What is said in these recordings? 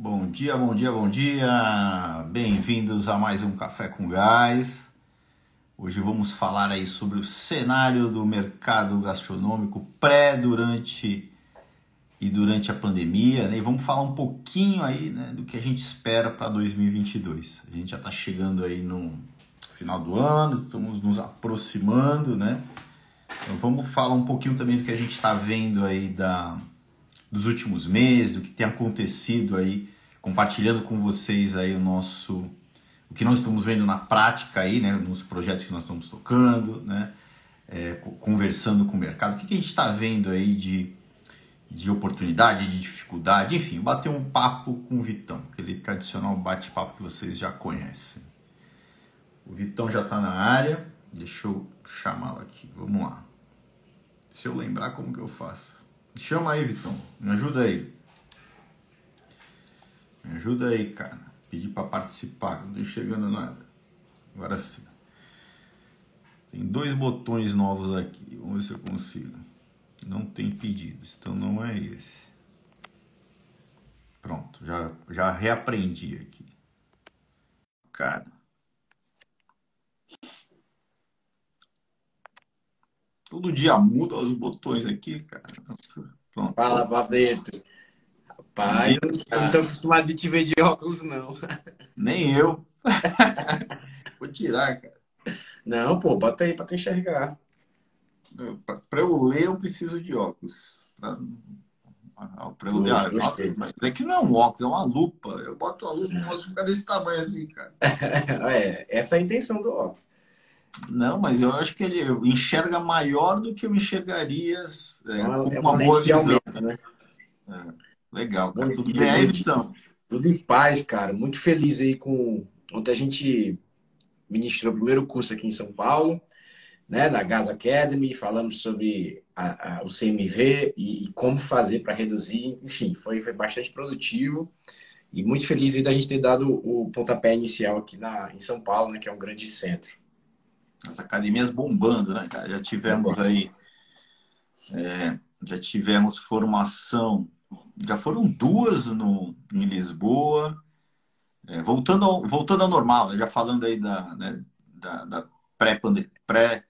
Bom dia, bom dia, bom dia. Bem-vindos a mais um Café com Gás. Hoje vamos falar aí sobre o cenário do mercado gastronômico pré, durante e durante a pandemia, né? E vamos falar um pouquinho aí, né, do que a gente espera para 2022. A gente já está chegando aí no final do ano, estamos nos aproximando, né? Então vamos falar um pouquinho também do que a gente está vendo aí da dos últimos meses, do que tem acontecido aí, compartilhando com vocês aí o nosso o que nós estamos vendo na prática aí, né, nos projetos que nós estamos tocando, né, é, conversando com o mercado, o que, que a gente está vendo aí de, de oportunidade, de dificuldade, enfim, bater um papo com o Vitão, aquele tradicional bate-papo que vocês já conhecem. O Vitão já está na área, deixa eu chamá-lo aqui, vamos lá. Se eu lembrar como que eu faço. Chama aí, Vitão. Me ajuda aí. Me ajuda aí, cara. Pedi para participar, não tô enxergando nada. Agora sim. Tem dois botões novos aqui. Vamos ver se eu consigo. Não tem pedidos, então não é esse. Pronto, já, já reaprendi aqui. Cara. Todo dia muda os botões aqui, cara. Pronto. Fala pra dentro. Rapaz, eu não tô acostumado de te ver de óculos, não. Nem eu. Vou tirar, cara. Não, pô, bota aí pra te enxergar. Pra eu ler, eu preciso de óculos. Pra, pra eu ler. Ah, nossa, mas é que não é um óculos, é uma lupa. Eu boto a lupa e mostro ficar desse tamanho assim, cara. é, essa é a intenção do óculos. Não, mas eu acho que ele enxerga maior do que eu enxergaria é, com é uma, boa visão. Né? É, legal, cara. Tudo bem aí, Vitão? Tudo em paz, cara. Muito feliz aí com. Ontem a gente ministrou o primeiro curso aqui em São Paulo, né, da Gas Academy. Falamos sobre a, a, o CMV e, e como fazer para reduzir. Enfim, foi, foi bastante produtivo. E muito feliz aí da gente ter dado o pontapé inicial aqui na, em São Paulo, né, que é um grande centro as academias bombando, né, cara? Já tivemos aí, é, já tivemos formação, já foram duas no, em Lisboa, é, voltando, ao, voltando ao normal, né? já falando aí da, né, da, da pré-cenário pré,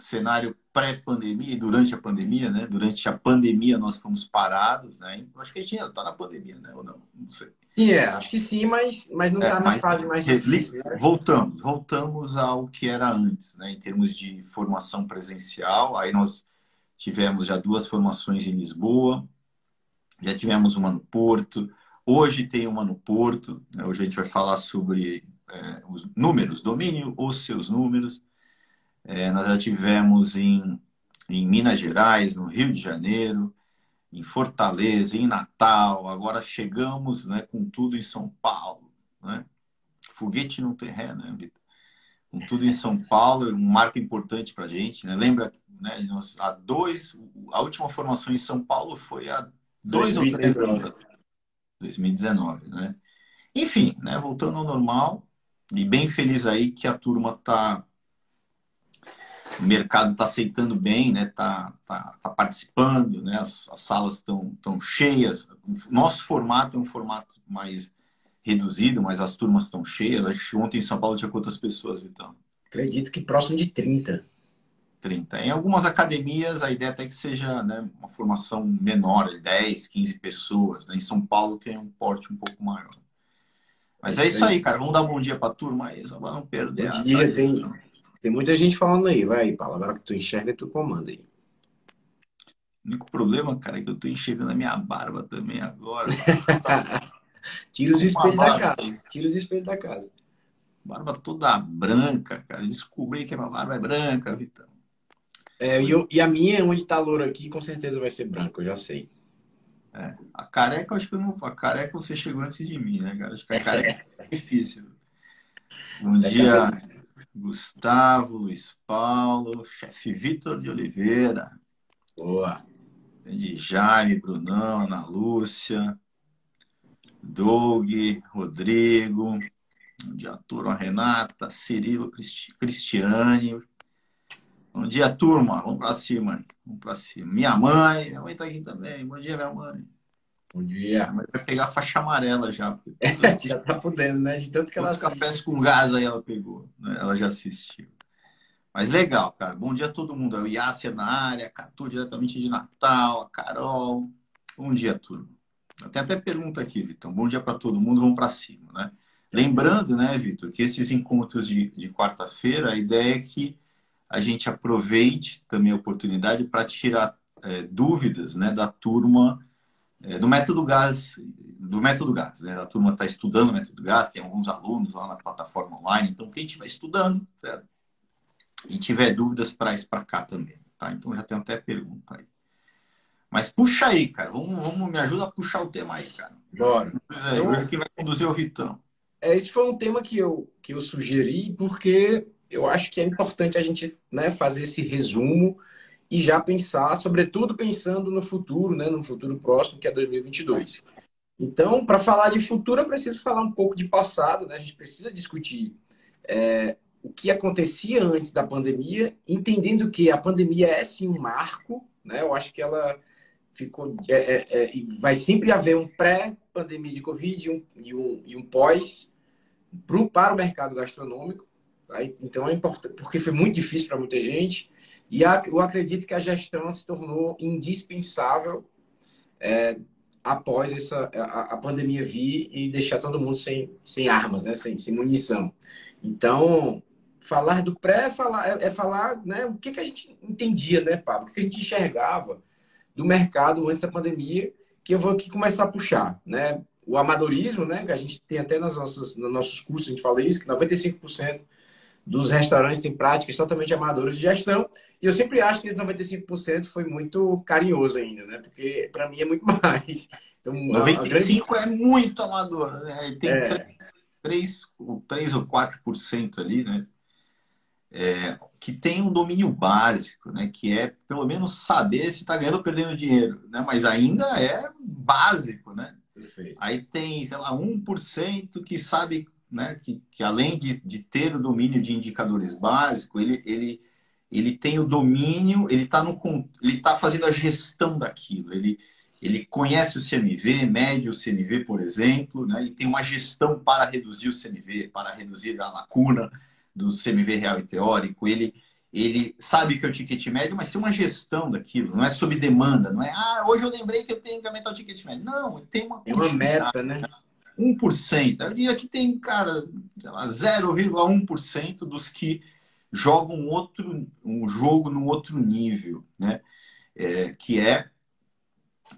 cenário pré-pandemia e durante a pandemia, né? Durante a pandemia nós fomos parados, né? Acho que a gente ainda está na pandemia, né? Ou não? Não sei. Sim, é, acho que sim, mas, mas não está é, na fase mais difícil. Né? Voltamos, voltamos ao que era antes, né? Em termos de formação presencial, aí nós tivemos já duas formações em Lisboa, já tivemos uma no Porto, hoje tem uma no Porto, né? hoje a gente vai falar sobre é, os números, domínio os seus números. É, nós já tivemos em, em Minas Gerais, no Rio de Janeiro, em Fortaleza, em Natal, agora chegamos né, com tudo em São Paulo. Né? Foguete não tem ré, né, Vitor? Com tudo em São Paulo, um marco importante para a gente. Né? Lembra, né, nós, há dois, a última formação em São Paulo foi há dois 2019. ou três anos 2019, né? Enfim, né, voltando ao normal, e bem feliz aí que a turma está o mercado está aceitando bem, né? Está tá, tá participando, né? As, as salas estão tão cheias. O nosso formato é um formato mais reduzido, mas as turmas estão cheias. Acho que ontem em São Paulo tinha quantas pessoas, Vitão? Acredito que próximo de 30. 30. Em algumas academias, a ideia até que seja né, uma formação menor, 10, 15 pessoas. Né? Em São Paulo tem um porte um pouco maior. Mas é, é isso aí, cara. Vamos dar um bom dia para a turma aí, só para não perder bom dia, a tem... Tem muita gente falando aí, vai, Paulo. Agora que tu enxerga, tu comanda aí. O único problema, cara, é que eu tô enxergando a minha barba também agora. Tira os espelhos da casa. Tira os espelhos da casa. Barba toda branca, cara. Descobri que a minha barba é branca, Vitão. É, e, eu, e, a minha, onde tá loura aqui, com certeza vai ser branca, eu já sei. É, a careca, eu acho que eu não. A careca você chegou antes de mim, né, cara? Acho que a careca é difícil. Bom dia. Gustavo, Luiz Paulo, chefe Vitor de Oliveira. Boa. De Jaime, Brunão, Ana Lúcia, Doug, Rodrigo, bom dia, turma, Renata, Cirilo, Cristiane. Bom dia, turma. Vamos para cima. Vamos para cima. Minha mãe, minha mãe está aqui também. Bom dia, minha mãe. Bom dia. Vai pegar a faixa amarela já. já tá podendo, né? De tanto que ela. Os cafés com gás aí ela pegou. Né? Ela já assistiu. Mas legal, cara. Bom dia a todo mundo. É o Yasser na área, Catu diretamente de Natal, a Carol. Bom dia, turma. Tem até pergunta aqui, Vitor. Bom dia para todo mundo, vamos para cima, né? Lembrando, né, Vitor, que esses encontros de, de quarta-feira, a ideia é que a gente aproveite também a oportunidade para tirar é, dúvidas né, da turma é, do método GAS, do método GAS, né? A turma está estudando o método GAS, tem alguns alunos lá na plataforma online, então quem estiver estudando certo? e tiver dúvidas, traz para cá também, tá? Então já tem até pergunta aí. Mas puxa aí, cara. Vamos, vamos me ajuda a puxar o tema aí, cara. Bora. Aí, hoje quem vai conduzir é o Vitão. É, esse foi um tema que eu, que eu sugeri porque eu acho que é importante a gente né, fazer esse resumo e já pensar, sobretudo pensando no futuro, né, no futuro próximo, que é 2022. Então, para falar de futuro, eu preciso falar um pouco de passado, né? A gente precisa discutir é, o que acontecia antes da pandemia, entendendo que a pandemia é sim um marco, né? Eu acho que ela ficou. É, é, é, vai sempre haver um pré-pandemia de Covid e um, e um, e um pós pro, para o mercado gastronômico. Tá? Então é importante, porque foi muito difícil para muita gente. E eu acredito que a gestão se tornou indispensável é, após essa, a, a, pandemia vir e deixar todo mundo sem, sem armas, né? sem, sem munição. Então, falar do pré falar, é, é falar né, o que, que a gente entendia, né, Pablo? O que, que a gente enxergava do mercado antes da pandemia, que eu vou aqui começar a puxar, né? O amadorismo, né? Que a gente tem até nas nossas, nos nossos cursos, a gente fala isso, que 95% dos restaurantes têm práticas totalmente amadoras de gestão. E eu sempre acho que esse 95% foi muito carinhoso ainda, né? Porque para mim é muito mais. Então, 95% grande... é muito amador, né? Tem é. 3, 3, 3 ou 4% ali, né? é, que tem um domínio básico, né? Que é pelo menos saber se está ganhando ou perdendo dinheiro, né? Mas ainda é básico, né? Perfeito. Aí tem, sei lá, 1% que sabe, né? Que, que além de, de ter o domínio de indicadores básicos, ele, ele, ele tem o domínio, ele está tá fazendo a gestão daquilo, ele ele conhece o CMV, mede o CMV, por exemplo, né? e tem uma gestão para reduzir o CMV, para reduzir a lacuna, do CMV real e teórico, ele, ele sabe que é o ticket médio, mas tem uma gestão daquilo, não é sob demanda, não é, ah, hoje eu lembrei que eu tenho que aumentar o ticket médio. Não, tem uma, tem uma meta, né? 1%. Eu diria que tem, cara, 0,1% dos que jogam outro, um jogo num outro nível, né? É, que é,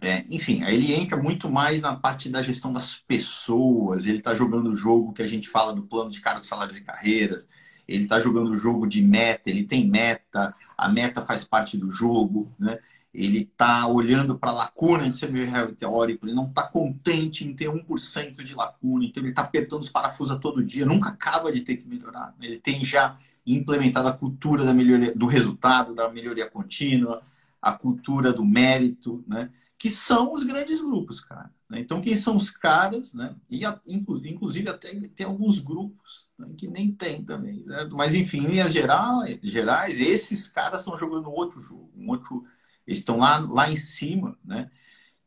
é, enfim, aí ele entra muito mais na parte da gestão das pessoas, ele está jogando o jogo que a gente fala do plano de cargos, salários e carreiras, ele está jogando o jogo de meta, ele tem meta, a meta faz parte do jogo, né? Ele está olhando para a lacuna de semi teórico, ele não está contente em ter 1% de lacuna, então ele está apertando os parafusos todo dia, nunca acaba de ter que melhorar. Ele tem já implementado a cultura da melhoria, do resultado, da melhoria contínua, a cultura do mérito, né? que são os grandes grupos, cara. Né? Então, quem são os caras, né? E, inclusive, até tem alguns grupos né? que nem tem também. Certo? Mas, enfim, em linhas gerais, esses caras estão jogando outro jogo. Um outro, eles estão lá, lá em cima, né?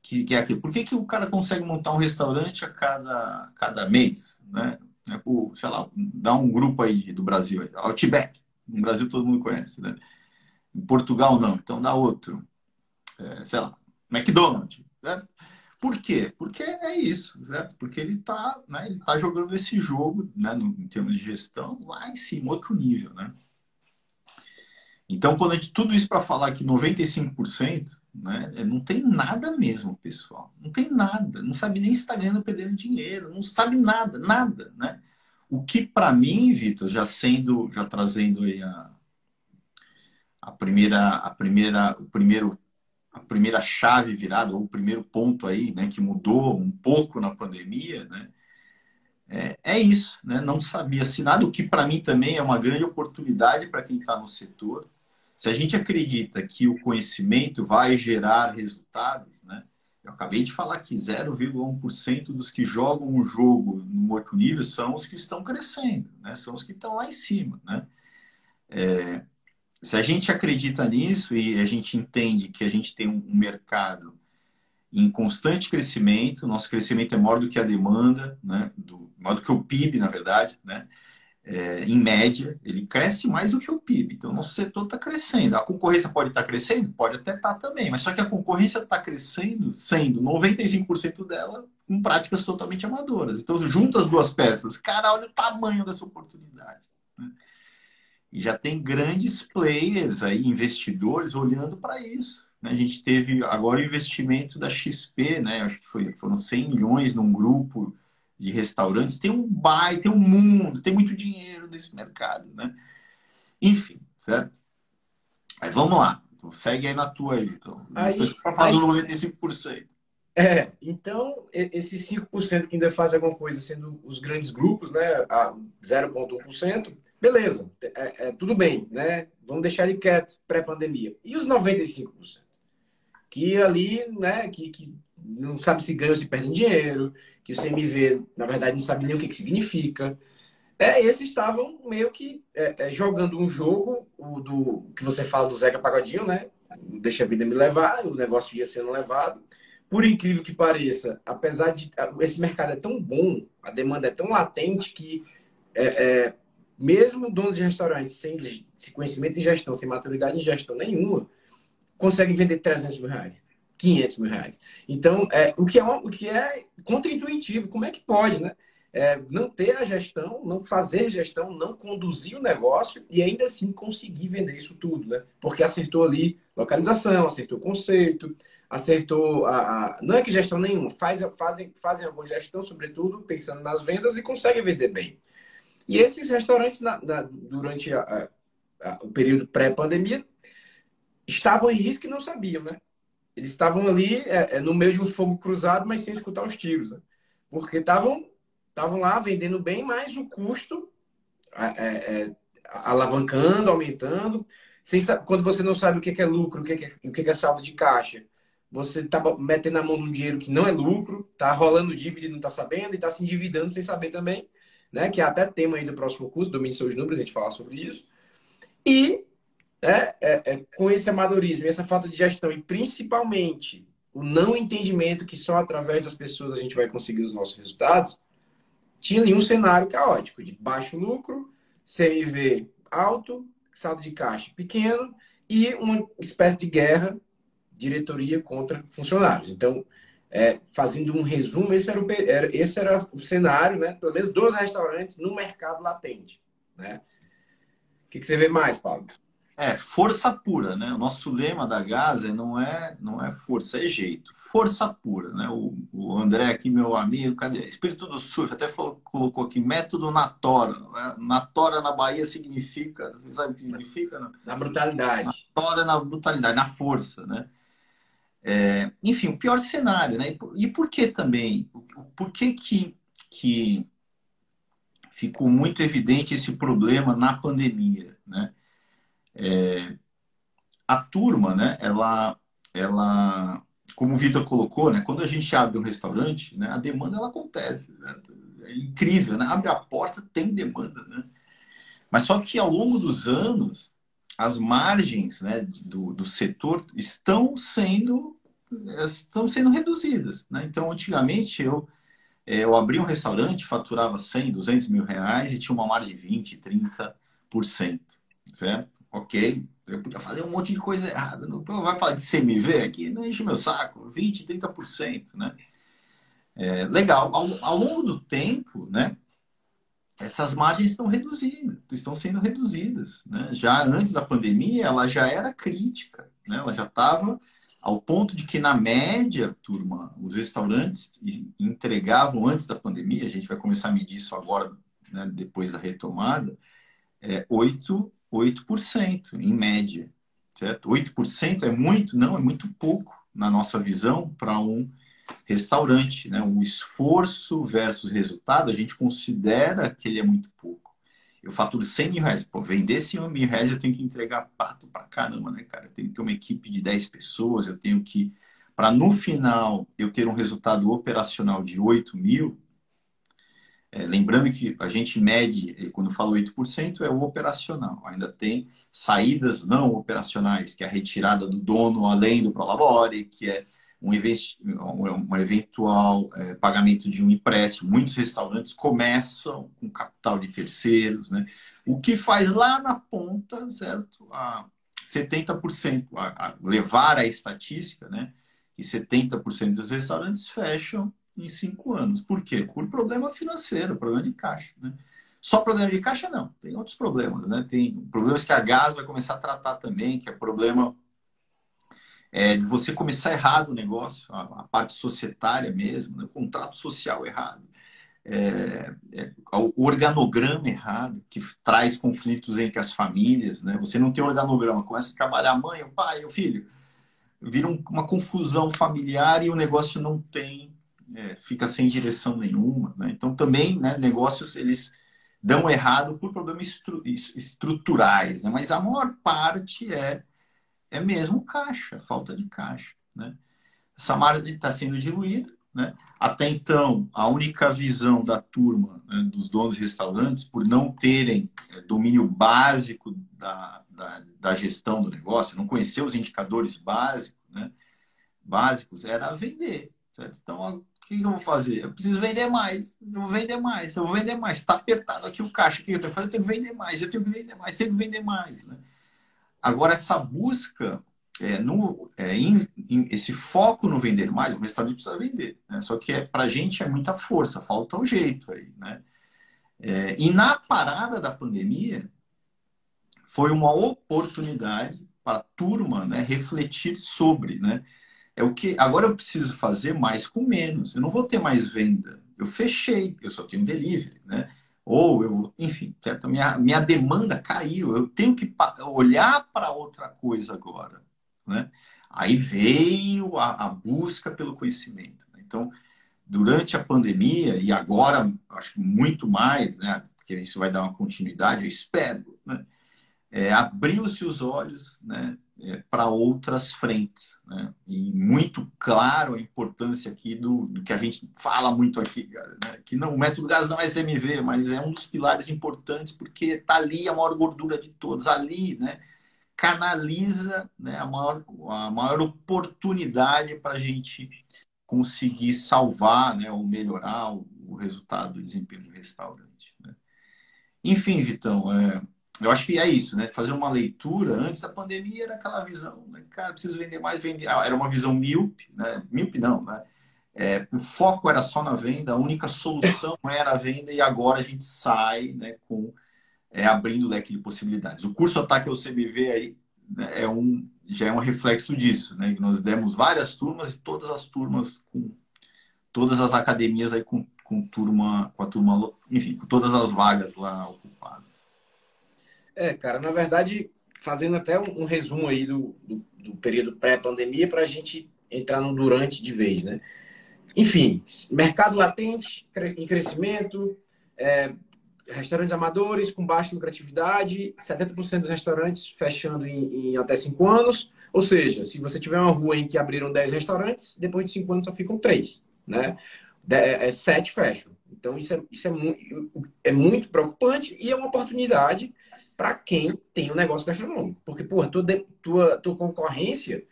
Que, que é aquilo. Por que, que o cara consegue montar um restaurante a cada, cada mês, né? É por, sei lá, dá um grupo aí do Brasil, Outback. No Brasil todo mundo conhece, né? Em Portugal não, então dá outro. É, sei lá, McDonald's, certo? Por quê? Porque é isso, certo? Porque ele está né, tá jogando esse jogo, né, no, em termos de gestão, lá em cima, outro nível, né? Então, quando a gente, tudo isso para falar que 95%, né, é, não tem nada mesmo, pessoal. Não tem nada. Não sabe nem se está ganhando perdendo dinheiro. Não sabe nada, nada, né? O que para mim, Vitor, já sendo, já trazendo aí a, a primeira, a primeira, o primeiro a primeira chave virada, ou o primeiro ponto aí, né, que mudou um pouco na pandemia, né, é, é isso, né, não sabia-se nada, o que para mim também é uma grande oportunidade para quem está no setor. Se a gente acredita que o conhecimento vai gerar resultados, né, eu acabei de falar que 0,1% dos que jogam um jogo no outro nível são os que estão crescendo, né, são os que estão lá em cima, né. É, se a gente acredita nisso e a gente entende que a gente tem um mercado em constante crescimento, nosso crescimento é maior do que a demanda, né? do, maior do que o PIB, na verdade, né? É, em média, ele cresce mais do que o PIB. Então, nosso setor está crescendo. A concorrência pode estar tá crescendo? Pode até estar tá também, mas só que a concorrência está crescendo sendo 95% dela com práticas totalmente amadoras. Então, junta as duas peças. Cara, olha o tamanho dessa oportunidade. Né? E já tem grandes players aí, investidores, olhando para isso. Né? A gente teve agora o investimento da XP, né? acho que foi, foram 100 milhões num grupo de restaurantes. Tem um bairro, tem um mundo, tem muito dinheiro nesse mercado. Né? Enfim, certo? Mas vamos lá. Segue aí na tua aí, então. Aí, Você está fazendo 95%. É, então, esses 5% que ainda fazem alguma coisa, sendo os grandes grupos, né, a 0,1%, beleza, é, é, tudo bem, né? Vamos deixar ele quieto pré-pandemia. E os 95%? Que ali, né, que, que não sabe se ganha ou se perde dinheiro, que o CMV, na verdade, não sabe nem o que, que significa. É, esses estavam meio que é, é, jogando um jogo o do que você fala do Zeca Pagodinho, né? Deixa a vida me levar, o negócio ia sendo levado por incrível que pareça, apesar de esse mercado é tão bom, a demanda é tão latente que é, é, mesmo donos de restaurantes sem, sem conhecimento em gestão, sem maturidade em gestão nenhuma, conseguem vender 300 mil reais, 500 mil reais. Então, é, o, que é, o que é contra-intuitivo, como é que pode, né? É, não ter a gestão, não fazer gestão, não conduzir o negócio e ainda assim conseguir vender isso tudo, né? Porque acertou ali localização, acertou conceito, acertou a, a, não é que gestão nenhuma, faz, fazem, fazem alguma gestão, sobretudo pensando nas vendas e conseguem vender bem. E esses restaurantes, na, na, durante a, o período pré-pandemia, estavam em risco e não sabiam, né? Eles estavam ali é, é, no meio de um fogo cruzado, mas sem escutar os tiros, né? Porque estavam estavam lá vendendo bem, mas o custo é, é, alavancando, aumentando. Sem, quando você não sabe o que é lucro, o que é, o que é saldo de caixa, você está metendo a mão num dinheiro que não é lucro, está rolando dívida e não está sabendo, e está se endividando sem saber também, né? Que é até tema aí do próximo curso, domínio sobre números, a gente falar sobre isso. E é, é, é, com esse amadorismo essa falta de gestão, e principalmente o não entendimento que só através das pessoas a gente vai conseguir os nossos resultados, tinha ali um cenário caótico de baixo lucro, CMV alto, saldo de caixa pequeno e uma espécie de guerra diretoria contra funcionários. Então, é, fazendo um resumo, esse era, o, era, esse era o cenário, né? Pelo menos dos restaurantes no mercado latente, né? O que, que você vê mais, Paulo? É, força pura, né? O nosso lema da Gaza não é, não é força, é jeito. Força pura, né? O, o André aqui, meu amigo, cadê? Espírito do surf, até falou, colocou aqui, método na tora. Né? Na tora na Bahia significa, sabe o que significa? Não? Na brutalidade. Na tora na brutalidade, na força, né? É, enfim, o pior cenário, né? E por que também? Por que que, que ficou muito evidente esse problema na pandemia, né? É, a turma, né? Ela, ela, como o Vitor colocou, né? Quando a gente abre um restaurante, né? A demanda ela acontece, né? é incrível, né? Abre a porta, tem demanda, né? Mas só que ao longo dos anos as margens né, do, do setor estão sendo estão sendo reduzidas. Né? Então, antigamente, eu, é, eu abri um restaurante, faturava 100, 200 mil reais e tinha uma margem de 20, 30%. Certo? Ok. Eu podia fazer um monte de coisa errada. Não vai falar de CMV aqui? Não enche meu saco. 20, 30%. Né? É, legal. Ao, ao longo do tempo, né? essas margens estão reduzidas, estão sendo reduzidas. Né? Já antes da pandemia, ela já era crítica, né? ela já estava ao ponto de que, na média, turma, os restaurantes entregavam antes da pandemia, a gente vai começar a medir isso agora, né, depois da retomada, é 8%, 8% em média, certo? 8% é muito? Não, é muito pouco, na nossa visão, para um restaurante, né? O esforço versus resultado, a gente considera que ele é muito pouco. Eu faturo 100 mil reais. Pô, vender 100 mil reais eu tenho que entregar pato pra caramba, né, cara? Eu tenho que ter uma equipe de 10 pessoas, eu tenho que... Para no final eu ter um resultado operacional de 8 mil, é, lembrando que a gente mede, quando eu falo 8%, é o operacional. Ainda tem saídas não operacionais, que é a retirada do dono além do Prolabore, que é um, investi um eventual é, pagamento de um empréstimo. Muitos restaurantes começam com capital de terceiros, né? O que faz lá na ponta, certo? A 70%, a, a levar a estatística, né? Que 70% dos restaurantes fecham em cinco anos. Por quê? Por problema financeiro, problema de caixa, né? Só problema de caixa não, tem outros problemas, né? Tem problemas que a Gás vai começar a tratar também, que é problema é, de você começar errado o negócio, a, a parte societária mesmo, né? o contrato social errado, é, é, o organograma errado, que traz conflitos entre as famílias, né? Você não tem organograma, começa a trabalhar a mãe, o pai, o filho, vira um, uma confusão familiar e o negócio não tem, é, fica sem direção nenhuma, né? Então também, né, negócios eles dão errado por problemas estru estruturais, né? mas a maior parte é, é mesmo caixa, falta de caixa. Né? Essa margem está sendo diluída. Né? Até então, a única visão da turma, né, dos donos de restaurantes, por não terem é, domínio básico da, da, da, gestão do negócio, não conhecer os indicadores básicos, né, básicos, era vender. Certo? Então, que eu vou fazer? Eu preciso vender mais. Eu vou vender mais. Eu vou vender mais. Está apertado aqui o caixa. O que eu tenho que fazer? Eu tenho que vender mais. Eu tenho que vender mais. Tenho que vender mais. Né? Agora, essa busca, é, no, é, em, esse foco no vender mais, o restaurante precisa vender. Né? Só que é, para a gente é muita força. Falta o jeito aí. Né? É, e na parada da pandemia, foi uma oportunidade para a turma né, refletir sobre, né? É o que agora eu preciso fazer mais com menos. Eu não vou ter mais venda. Eu fechei, eu só tenho delivery, né? Ou eu, enfim, minha, minha demanda caiu. Eu tenho que olhar para outra coisa agora, né? Aí veio a, a busca pelo conhecimento. Né? Então, durante a pandemia e agora, acho que muito mais, né? Porque isso vai dar uma continuidade, eu espero, né? É, abriu-se os olhos, né? É, para outras frentes. Né? E muito claro a importância aqui do, do que a gente fala muito aqui, né? que não, o método gás não é SMV, mas é um dos pilares importantes porque está ali a maior gordura de todos, ali, né? canaliza né, a, maior, a maior oportunidade para a gente conseguir salvar né, ou melhorar o, o resultado do desempenho do restaurante. Né? Enfim, Vitão, é, eu acho que é isso, né? Fazer uma leitura antes da pandemia era aquela visão, né? cara, preciso vender mais, vender. Ah, era uma visão míope, né? Míope não, né? É, o foco era só na venda, a única solução era a venda e agora a gente sai, né, com é, abrindo o leque de possibilidades. O curso Ataque ao CMV aí né, é um já é um reflexo disso, né? Nós demos várias turmas e todas as turmas com todas as academias aí com, com turma, com a turma, enfim, com todas as vagas lá ocupadas. É, cara, na verdade, fazendo até um, um resumo aí do, do, do período pré-pandemia para a gente entrar no durante de vez, né? Enfim, mercado latente em crescimento, é, restaurantes amadores com baixa lucratividade, 70% dos restaurantes fechando em, em, até 5 anos. Ou seja, se você tiver uma rua em que abriram 10 restaurantes, depois de 5 anos só ficam 3, né? De, é, 7 fecham. Então, isso, é, isso é, muito, é muito preocupante e é uma oportunidade para quem tem um negócio gastronômico. Porque, porra, tua, tua, tua concorrência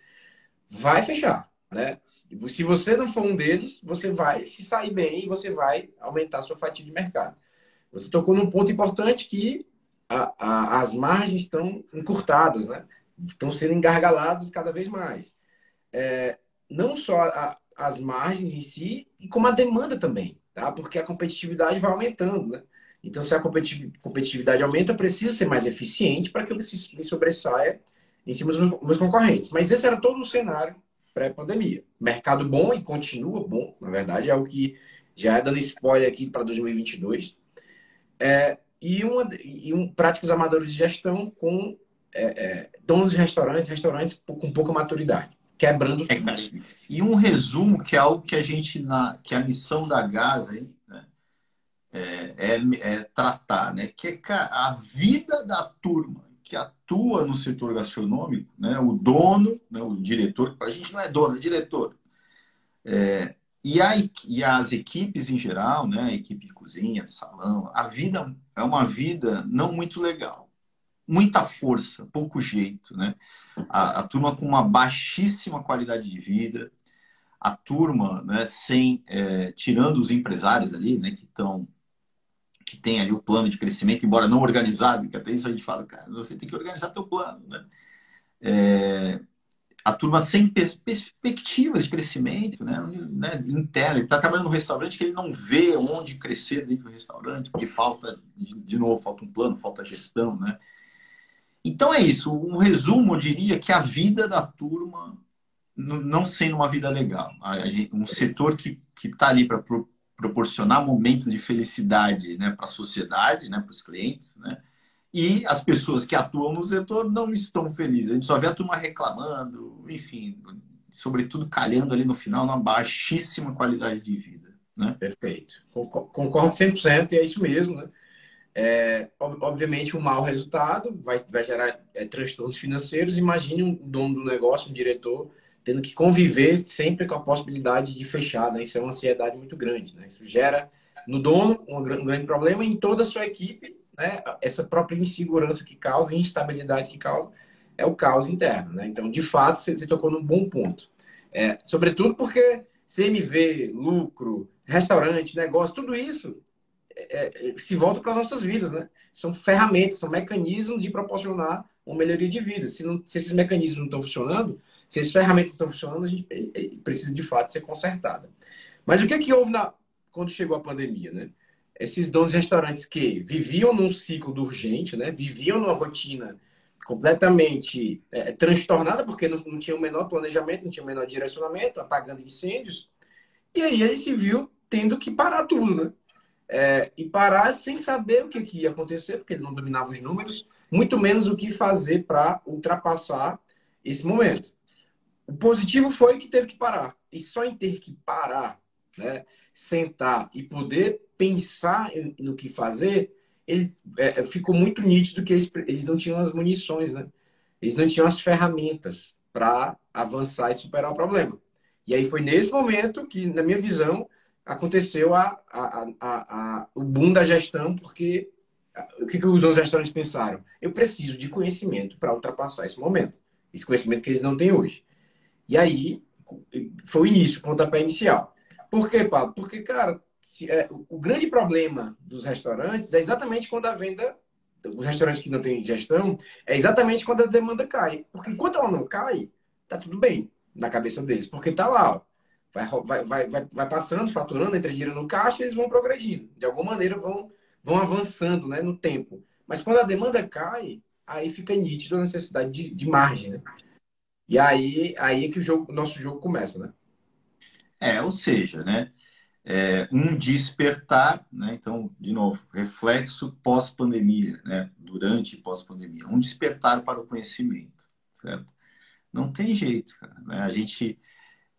vai fechar. Né? Se você não for um deles, você vai se sair bem e você vai aumentar sua fatia de mercado. Você tocou num ponto importante que a, a, as margens estão encurtadas, né? estão sendo engargaladas cada vez mais. É, não só a, as margens em si, como a demanda também, tá? porque a competitividade vai aumentando. Né? Então, se a competitividade aumenta, precisa ser mais eficiente para que eu me sobressaia em cima dos meus concorrentes. Mas esse era todo o cenário pré-pandemia. Mercado bom e continua bom, na verdade, é o que já é dando spoiler aqui para 2022. É, e, uma, e um, práticas amadoras de gestão com é, é, donos de restaurantes, restaurantes com pouca maturidade, quebrando. É, e um resumo que é algo que a gente, na, que a missão da Gaza, hein, é, é, é, tratar, né? Que é a vida da turma que atua no setor gastronômico, né? O dono, né? o diretor, para a gente não é dono, é diretor. É, e, a, e as equipes em geral, né? A equipe de cozinha, de salão, a vida é uma vida não muito legal. Muita força, pouco jeito, né? A, a turma com uma baixíssima qualidade de vida, a turma, né, sem é, tirando os empresários ali, né, que estão que tem ali o plano de crescimento, embora não organizado, que até isso a gente fala, cara, você tem que organizar teu plano, né? É, a turma sem perspectivas de crescimento, né, né interna, ele está trabalhando no restaurante que ele não vê onde crescer dentro do restaurante, porque falta, de novo, falta um plano, falta gestão, né? Então é isso, um resumo, eu diria que a vida da turma não sendo uma vida legal, um setor que está ali para proporcionar momentos de felicidade né, para a sociedade, né, para os clientes, né? e as pessoas que atuam no setor não estão felizes. A gente só vê a turma reclamando, enfim, sobretudo calhando ali no final na baixíssima qualidade de vida. Né? Perfeito. Concordo 100% e é isso mesmo. Né? É, obviamente, um mau resultado vai, vai gerar é, transtornos financeiros. Imagine um dono do negócio, um diretor, tendo que conviver sempre com a possibilidade de fechar. Né? Isso é uma ansiedade muito grande. Né? Isso gera no dono um, grande problema em toda a sua equipe né, essa própria insegurança que causa, instabilidade que causa, é o caos interno. Né? Então, de fato, você, você tocou num bom ponto. É, sobretudo porque CMV, lucro, restaurante, negócio, tudo isso é, é, se volta para as nossas vidas. Né? São ferramentas, são mecanismos de proporcionar uma melhoria de vida. Se, não, se esses mecanismos não estão funcionando, se essas ferramentas estão funcionando, a gente precisa de fato ser consertada. Mas o que é que houve na, quando chegou a pandemia? Né? esses donos de restaurantes que viviam num ciclo do urgente, né? viviam numa rotina completamente é, transtornada, porque não, não tinha o menor planejamento, não tinha o menor direcionamento, apagando incêndios. E aí ele se viu tendo que parar tudo, né? É, e parar sem saber o que, que ia acontecer, porque ele não dominava os números, muito menos o que fazer para ultrapassar esse momento. O positivo foi que teve que parar. E só em ter que parar, né, sentar e poder pensar no que fazer, ele, é, ficou muito nítido que eles, eles não tinham as munições, né? Eles não tinham as ferramentas para avançar e superar o problema. E aí foi nesse momento que, na minha visão, aconteceu a, a, a, o boom da gestão, porque o que, que os donos restaurantes pensaram? Eu preciso de conhecimento para ultrapassar esse momento. Esse conhecimento que eles não têm hoje. E aí foi o início, o pontapé inicial. Por quê, Pablo? Porque, cara, se, é, o grande problema dos restaurantes é exatamente quando a venda, os restaurantes que não têm gestão, é exatamente quando a demanda cai. Porque enquanto ela não cai, tá tudo bem na cabeça deles. Porque tá lá, ó, vai, vai, vai, vai passando, faturando, entra dinheiro no caixa, eles vão progredindo. De alguma maneira vão, vão avançando né, no tempo. Mas quando a demanda cai, aí fica nítido a necessidade de, de margem. Né? E aí, aí é que o, jogo, nosso jogo começa, né? É, ou seja, né? é, um despertar, né? então, de novo, reflexo pós-pandemia, né? durante e pós-pandemia, um despertar para o conhecimento, certo? Não tem jeito, cara. Né? A gente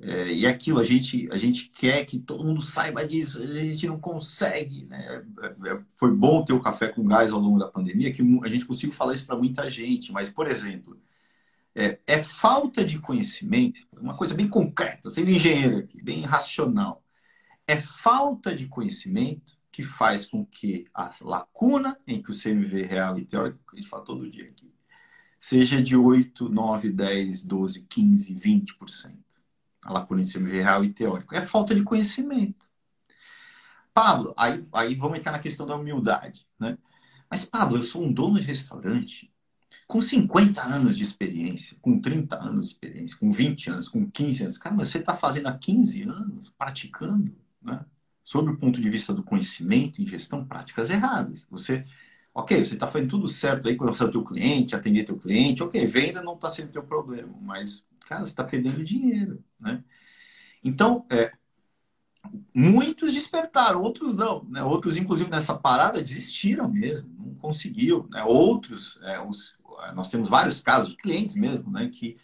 é, e aquilo, a gente, a gente quer que todo mundo saiba disso, a gente não consegue. Né? É, é, foi bom ter o café com gás ao longo da pandemia, que a gente conseguiu falar isso para muita gente, mas, por exemplo, é, é, falta de conhecimento, uma coisa bem concreta, sendo engenheiro aqui, bem racional. É falta de conhecimento que faz com que a lacuna entre o CMV real e teórico, que a gente fala todo dia aqui, seja de 8, 9, 10, 12, 15, 20%. A lacuna entre CMV real e teórico. É falta de conhecimento. Pablo, aí, aí vamos entrar na questão da humildade. Né? Mas, Pablo, eu sou um dono de restaurante com 50 anos de experiência, com 30 anos de experiência, com 20 anos, com 15 anos. Cara, mas você está fazendo há 15 anos, praticando né? sob o ponto de vista do conhecimento em gestão, práticas erradas. Você, ok, você está fazendo tudo certo aí é o teu cliente, atender teu cliente, ok, venda não está sendo teu problema, mas, cara, você está perdendo dinheiro, né? Então, é, muitos despertaram, outros não, né? Outros, inclusive, nessa parada desistiram mesmo, não conseguiu, né? Outros, é, os, nós temos vários casos de clientes mesmo, né? Que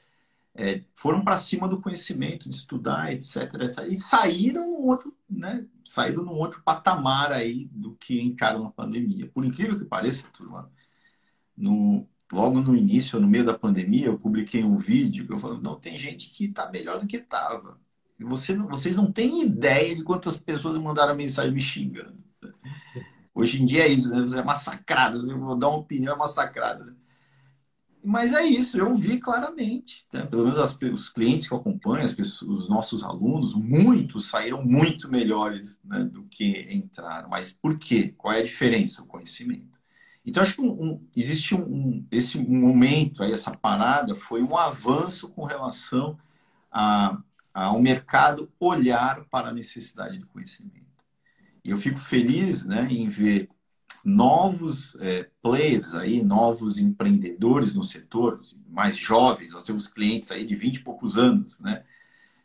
é, foram para cima do conhecimento, de estudar, etc, etc. E saíram outro, né? Saíram num outro patamar aí do que encaram na pandemia. Por incrível que pareça, turma, no, logo no início, no meio da pandemia, eu publiquei um vídeo que eu falei, não, tem gente que está melhor do que estava. Você, vocês não têm ideia de quantas pessoas mandaram mensagem me xingando. Hoje em dia é isso, né? Você é massacrado. Eu vou dar uma opinião, é massacrada. Né? Mas é isso, eu vi claramente. Né? Pelo menos as, os clientes que eu acompanho, as pessoas, os nossos alunos, muitos saíram muito melhores né, do que entraram. Mas por quê? Qual é a diferença? O conhecimento. Então, acho que um, um, existe um, esse momento, aí, essa parada, foi um avanço com relação a, ao mercado olhar para a necessidade de conhecimento. E eu fico feliz né, em ver novos é, players aí, novos empreendedores no setor, mais jovens, nós temos clientes aí de 20 e poucos anos, né?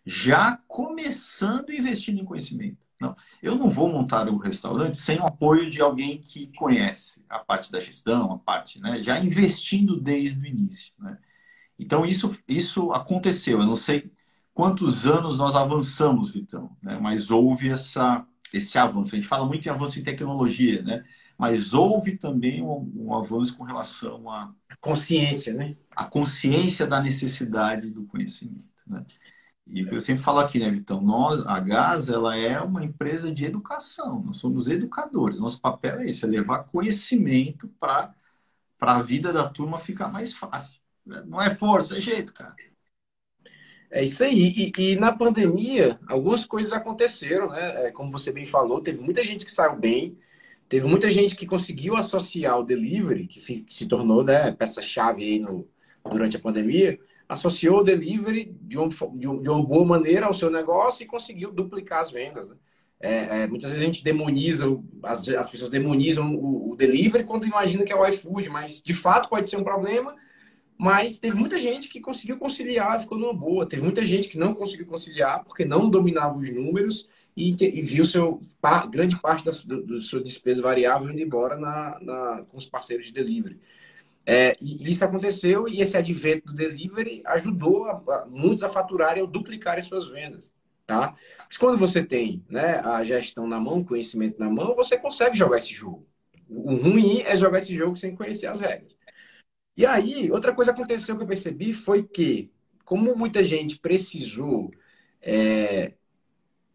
Já começando a investir em conhecimento. Não, eu não vou montar um restaurante sem o apoio de alguém que conhece a parte da gestão, a parte, né? Já investindo desde o início, né? Então isso isso aconteceu. Eu não sei quantos anos nós avançamos, Vitão, né? Mas houve essa esse avanço. A gente fala muito em avanço em tecnologia, né? Mas houve também um, um avanço com relação à consciência, né? A consciência da necessidade do conhecimento, né? E eu sempre falo aqui, né, Vitão? Nós, a GAS, ela é uma empresa de educação. Nós somos educadores. Nosso papel é esse, é levar conhecimento para a vida da turma ficar mais fácil. Não é força, é jeito, cara. É isso aí. E, e, na pandemia, algumas coisas aconteceram, né? É, como você bem falou, teve muita gente que saiu bem, Teve muita gente que conseguiu associar o delivery, que, se tornou né, peça-chave no, durante a pandemia, associou o delivery de, um, de, uma boa maneira ao seu negócio e conseguiu duplicar as vendas. Né? É, é, muitas vezes a gente demoniza, as, as pessoas demonizam o, o, delivery quando imagina que é o iFood, mas de fato pode ser um problema. Mas teve muita gente que conseguiu conciliar, ficou numa boa. Teve muita gente que não conseguiu conciliar porque não dominava os números e, e viu seu grande parte da, do, do sua despesa variável indo embora na, na, com os parceiros de delivery. É, e isso aconteceu e esse advento do delivery ajudou a, a, muitos a faturarem ou duplicarem suas vendas. Tá? Mas quando você tem né, a gestão na mão, conhecimento na mão, você consegue jogar esse jogo. O ruim é jogar esse jogo sem conhecer as regras. E aí, outra coisa aconteceu que eu percebi foi que, como muita gente precisou é,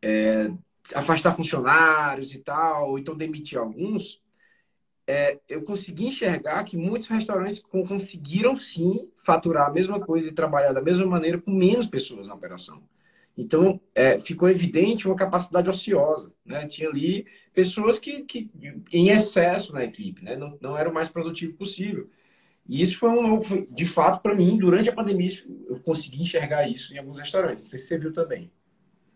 é, afastar funcionários e tal, então demitir alguns, é, eu consegui enxergar que muitos restaurantes conseguiram sim faturar a mesma coisa e trabalhar da mesma maneira com menos pessoas na operação. Então, é, ficou evidente uma capacidade ociosa. Né? Tinha ali pessoas que, que em excesso na equipe, né? não, não era o mais produtivo possível. E isso foi um de fato, para mim, durante a pandemia, eu consegui enxergar isso em alguns restaurantes. Não sei se você viu também.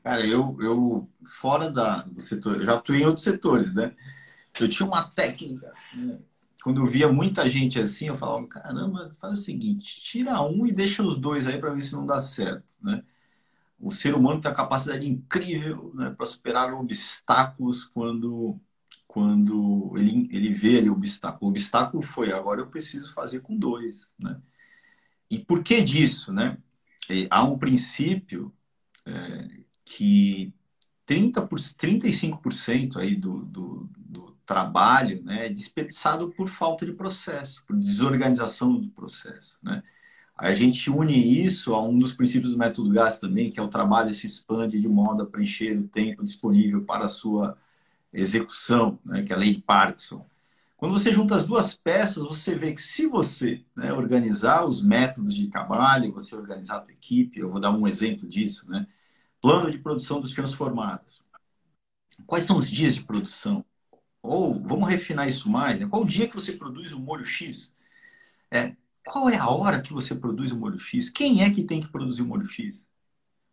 Cara, eu, eu fora da, do setor, já atuei em outros setores, né? Eu tinha uma técnica, né? Quando eu via muita gente assim, eu falava, caramba, faz o seguinte, tira um e deixa os dois aí para ver se não dá certo, né? O ser humano tem a capacidade incrível né, para superar obstáculos quando, quando ele, ele vê ali o obstáculo. O obstáculo foi, agora eu preciso fazer com dois, né? E por que disso, né? há um princípio é, que 30 por, 35% aí do, do, do trabalho né, é desperdiçado por falta de processo, por desorganização do processo. Né? A gente une isso a um dos princípios do método GAS também, que é o trabalho se expande de modo a preencher o tempo disponível para a sua execução, né, que é a lei de Parkinson. Quando você junta as duas peças, você vê que se você né, organizar os métodos de trabalho, você organizar a equipe, eu vou dar um exemplo disso, né? Plano de produção dos transformados. Quais são os dias de produção? Ou, vamos refinar isso mais, né? qual o dia que você produz o molho X? É, qual é a hora que você produz o molho X? Quem é que tem que produzir o molho X?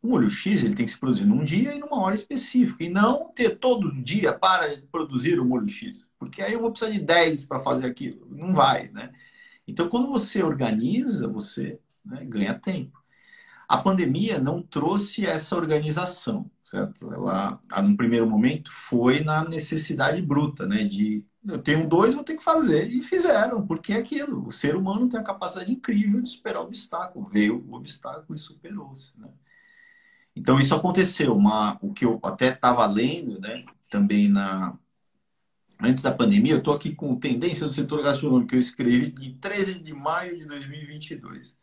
O molho X ele tem que se produzir num dia e numa hora específica. E não ter todo dia para produzir o molho X. Porque aí eu vou precisar de 10 para fazer aquilo. Não vai, né? Então, quando você organiza, você né, ganha tempo. A pandemia não trouxe essa organização, certo? Ela, no primeiro momento, foi na necessidade bruta, né? De eu tenho dois, vou ter que fazer. E fizeram, porque é aquilo. O ser humano tem a capacidade incrível de superar o obstáculo. Veio o obstáculo e superou-se, né? Então, isso aconteceu. Uma, o que eu até estava lendo, né? Também na, antes da pandemia, eu estou aqui com tendência do setor gastronômico que eu escrevi de 13 de maio de 2022.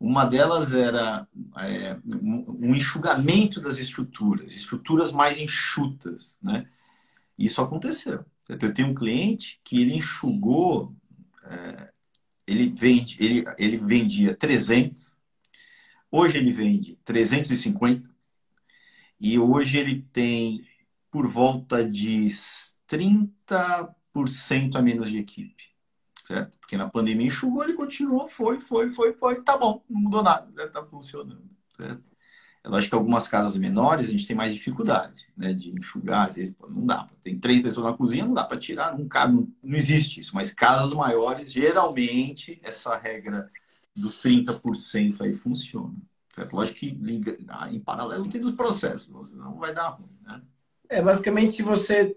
Uma delas era é, um enxugamento das estruturas, estruturas mais enxutas, né? Isso aconteceu. Eu tenho um cliente que ele enxugou é, ele, vende, ele, ele vendia 300, hoje ele vende 350, e hoje ele tem por volta de 30% a menos de equipe. Certo? Porque na pandemia enxugou, ele continuou, foi, foi, foi, foi, tá bom, não mudou nada, está funcionando. Certo? É lógico que algumas casas menores a gente tem mais dificuldade né, de enxugar, às vezes não dá. Tem três pessoas na cozinha, não dá para tirar, não cabe, não, não existe isso. Mas casas maiores, geralmente, essa regra dos 30% aí funciona. Certo? Lógico que liga, ah, em paralelo tem dos processos, não vai dar ruim. Né? É, basicamente, se você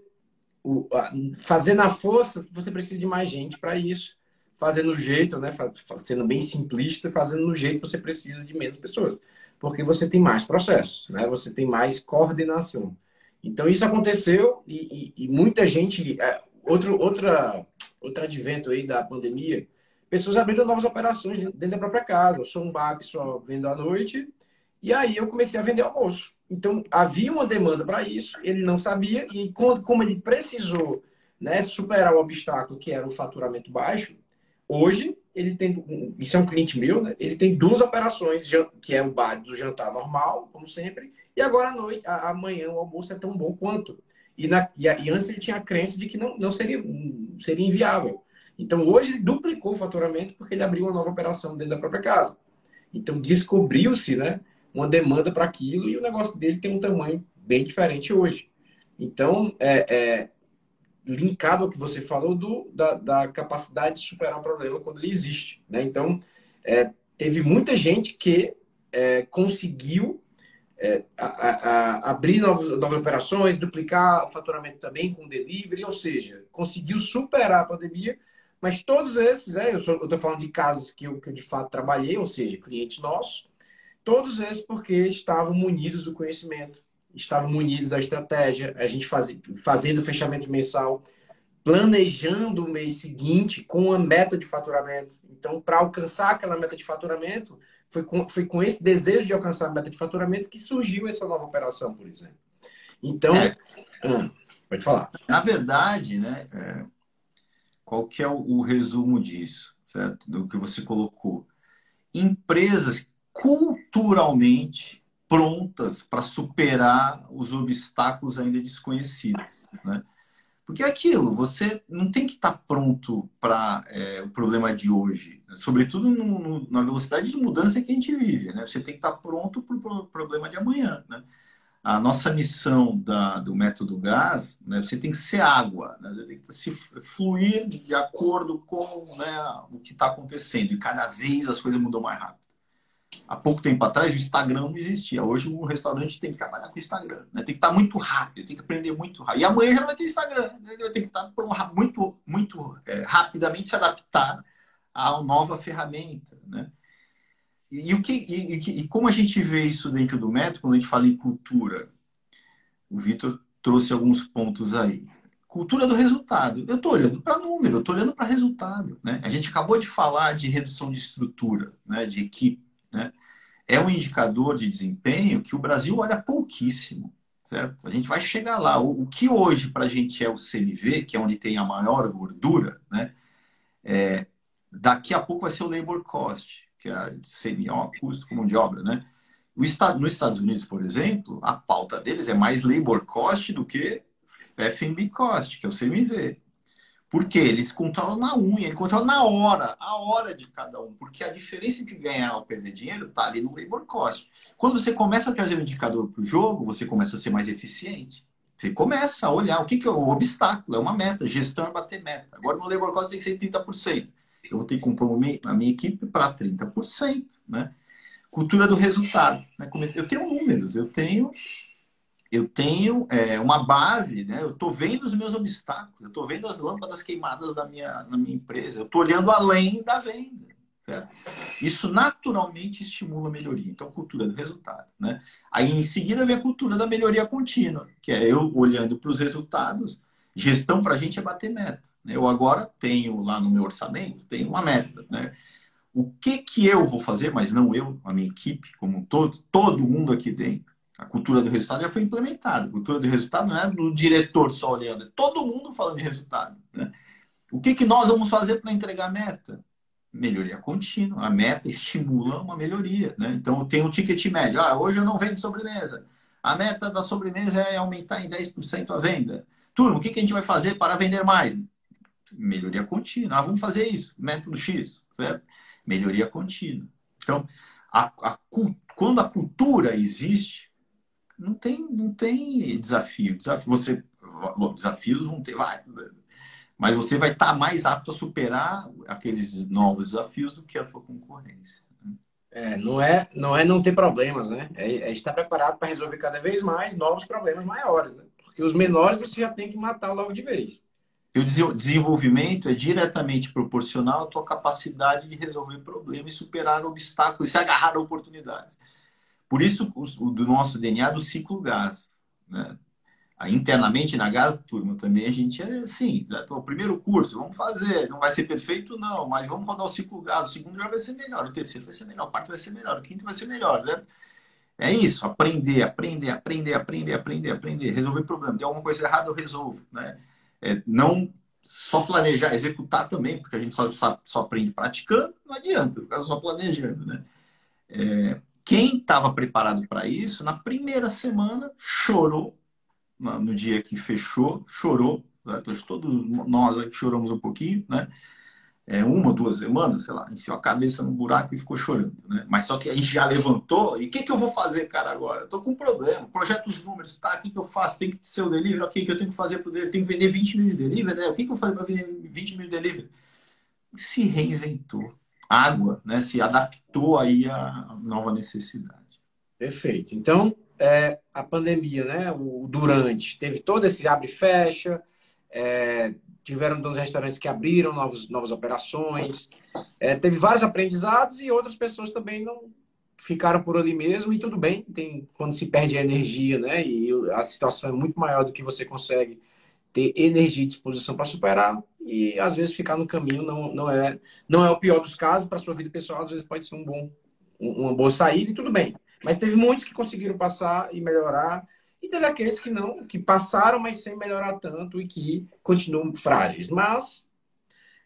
fazer na força, você precisa de mais gente para isso. Fazendo no jeito, né? Sendo bem simplista, fazendo no jeito, você precisa de menos pessoas porque você tem mais processos, né? Você tem mais coordenação. Então isso aconteceu e, e, e muita gente, é, outro outra outro advento aí da pandemia, pessoas abriram novas operações dentro da própria casa. Eu sou um bar que só vendo à noite e aí eu comecei a vender almoço. Então havia uma demanda para isso, ele não sabia e como ele precisou, né, superar o obstáculo que era o faturamento baixo, hoje ele tem, isso é um cliente meu, né? Ele tem duas operações, que é o bar do jantar normal, como sempre, e agora à noite, amanhã o almoço é tão bom quanto. E, na, e, antes ele tinha a crença de que não, não seria, seria inviável. Então hoje ele duplicou o faturamento porque ele abriu uma nova operação dentro da própria casa. Então descobriu-se, né, uma demanda para aquilo e o negócio dele tem um tamanho bem diferente hoje. Então, é, é linkado ao que você falou do, da, da capacidade de superar um problema quando ele existe. Né? Então, é, teve muita gente que é, conseguiu é, a, a, a abrir novas, operações, duplicar o faturamento também com delivery, ou seja, conseguiu superar a pandemia, mas todos esses, é, eu estou falando de casos que eu, que eu de fato trabalhei, ou seja, clientes nossos, todos esses porque estavam munidos do conhecimento, estavam munidos da estratégia, a gente faz, fazendo fechamento mensal, planejando o mês seguinte com a meta de faturamento. Então, para alcançar aquela meta de faturamento, foi com, foi com esse desejo de alcançar a meta de faturamento que surgiu essa nova operação, por exemplo. Então, é. hum, pode falar. Na verdade, né, é, qual que é o, o resumo disso, certo? Do que você colocou? Empresas culturalmente prontas para superar os obstáculos ainda desconhecidos, né? Porque é aquilo, você não tem que estar tá pronto para é, o problema de hoje, sobretudo no, no, na velocidade de mudança que a gente vive, né? Você tem que estar tá pronto para o problema de amanhã, né? A nossa missão da, do método gás, né, você tem que ser água, né? Você tem que se fluir de acordo com né, o que está acontecendo. E cada vez as coisas mudam mais rápido há pouco tempo atrás o Instagram não existia. Hoje um restaurante tem que trabalhar com o Instagram. Né? Tem que estar muito rápido, tem que aprender muito rápido. E amanhã já vai ter Instagram. Né? Ele vai ter que estar muito, muito é, rapidamente se adaptar à nova ferramenta. Né? E, o que, e, e, como a gente vê isso dentro do método, quando a gente fala em cultura? O Vitor trouxe alguns pontos aí. Cultura do resultado. Eu estou olhando para número, eu estou olhando para resultado. Né? A gente acabou de falar de redução de estrutura, né? de equipe né? É um indicador de desempenho que o Brasil olha pouquíssimo, certo? A gente vai chegar lá. O, o que hoje para a gente é o CMV, que é onde tem a maior gordura, né? É, daqui a pouco vai ser o labor cost, que é a CMO, custo comum de obra, né? O estado, nos Estados Unidos, por exemplo, a pauta deles é mais labor cost do que FMB cost, que é o CMV. Porque eles controlam na unha, eles controlam na hora, a hora de cada um. Porque a diferença entre ganhar ou perder dinheiro está ali no labor cost. Quando você começa a trazer um indicador para o jogo, você começa a ser mais eficiente. Você começa a olhar o que, que é o obstáculo, é uma meta, gestão é bater meta. Agora no labor cost tem que ser 30%. Eu vou ter que compor a minha equipe para 30%. Né? Cultura do resultado. Né? Eu tenho números, eu tenho eu tenho é, uma base, né? Eu estou vendo os meus obstáculos, eu estou vendo as lâmpadas queimadas da minha, na minha empresa, eu estou olhando além da venda. Isso naturalmente estimula a melhoria. Então, cultura do resultado. Né? Aí, em seguida, vem a cultura da melhoria contínua, que é eu olhando para os resultados. Gestão para a gente é bater meta. Né? Eu agora tenho lá no meu orçamento, tenho uma meta. Né? O que, que eu vou fazer, mas não eu, a minha equipe como um todo, todo mundo aqui dentro a cultura do resultado já foi implementada. A cultura do resultado não é do diretor só olhando, é todo mundo falando de resultado. Né? O que, que nós vamos fazer para entregar a meta? Melhoria contínua. A meta estimula uma melhoria. Né? Então, tem um ticket médio. Ah, hoje eu não vendo sobremesa. A meta da sobremesa é aumentar em 10% a venda. Turma, o que, que a gente vai fazer para vender mais? Melhoria contínua. Ah, vamos fazer isso. Método X. Certo? Melhoria contínua. Então, a, a, quando a cultura existe, não tem, não tem desafio. desafio você, desafios vão ter vários. Né? Mas você vai estar mais apto a superar aqueles novos desafios do que a sua concorrência. Né? É, não é, não é não ter problemas, né? É, é estar preparado para resolver cada vez mais novos problemas maiores, né? Porque os menores você já tem que matar logo de vez. E o desenvolvimento é diretamente proporcional à tua capacidade de resolver problemas e superar obstáculos e se agarrar a oportunidades. Por isso, o, do nosso DNA do ciclo gás. Né? Internamente na Gás Turma também a gente é assim, já o primeiro curso, vamos fazer, não vai ser perfeito não, mas vamos rodar o ciclo gás, o segundo já vai ser melhor, o terceiro vai ser melhor, o quarto vai ser melhor, o quinto vai ser melhor, né? É isso, aprender, aprender, aprender, aprender, aprender, aprender, resolver problema. Tem alguma coisa errada, eu resolvo, né? É, não só planejar, executar também, porque a gente só, só aprende praticando, não adianta, ficar só planejando, né? É, quem estava preparado para isso, na primeira semana, chorou, no dia que fechou, chorou, né? todos nós aqui choramos um pouquinho, né? É, uma, duas semanas, sei lá, enfiou a cabeça no buraco e ficou chorando. Né? Mas só que a gente já levantou, e o que, que eu vou fazer, cara, agora? Tô com um problema, projeto os números, tá? O que, que eu faço? Tem que ser o delivery, ok, o que eu tenho que fazer pro delivery? Tenho que vender 20 mil de delivery, né? O que, que eu faço para vender 20 mil de delivery? Se reinventou. Água, né? Se adaptou aí à nova necessidade. Perfeito. Então, é, a pandemia, né? O durante, teve todo esse abre e fecha, é, tiveram então, restaurantes que abriram novos, novas operações. É, teve vários aprendizados e outras pessoas também não ficaram por ali mesmo e tudo bem. Tem quando se perde a energia, né? E a situação é muito maior do que você consegue ter energia e disposição para superar e às vezes ficar no caminho não, não é não é o pior dos casos para sua vida pessoal às vezes pode ser um bom uma boa saída e tudo bem mas teve muitos que conseguiram passar e melhorar e teve aqueles que não, que passaram, mas sem melhorar tanto e que continuam frágeis. Mas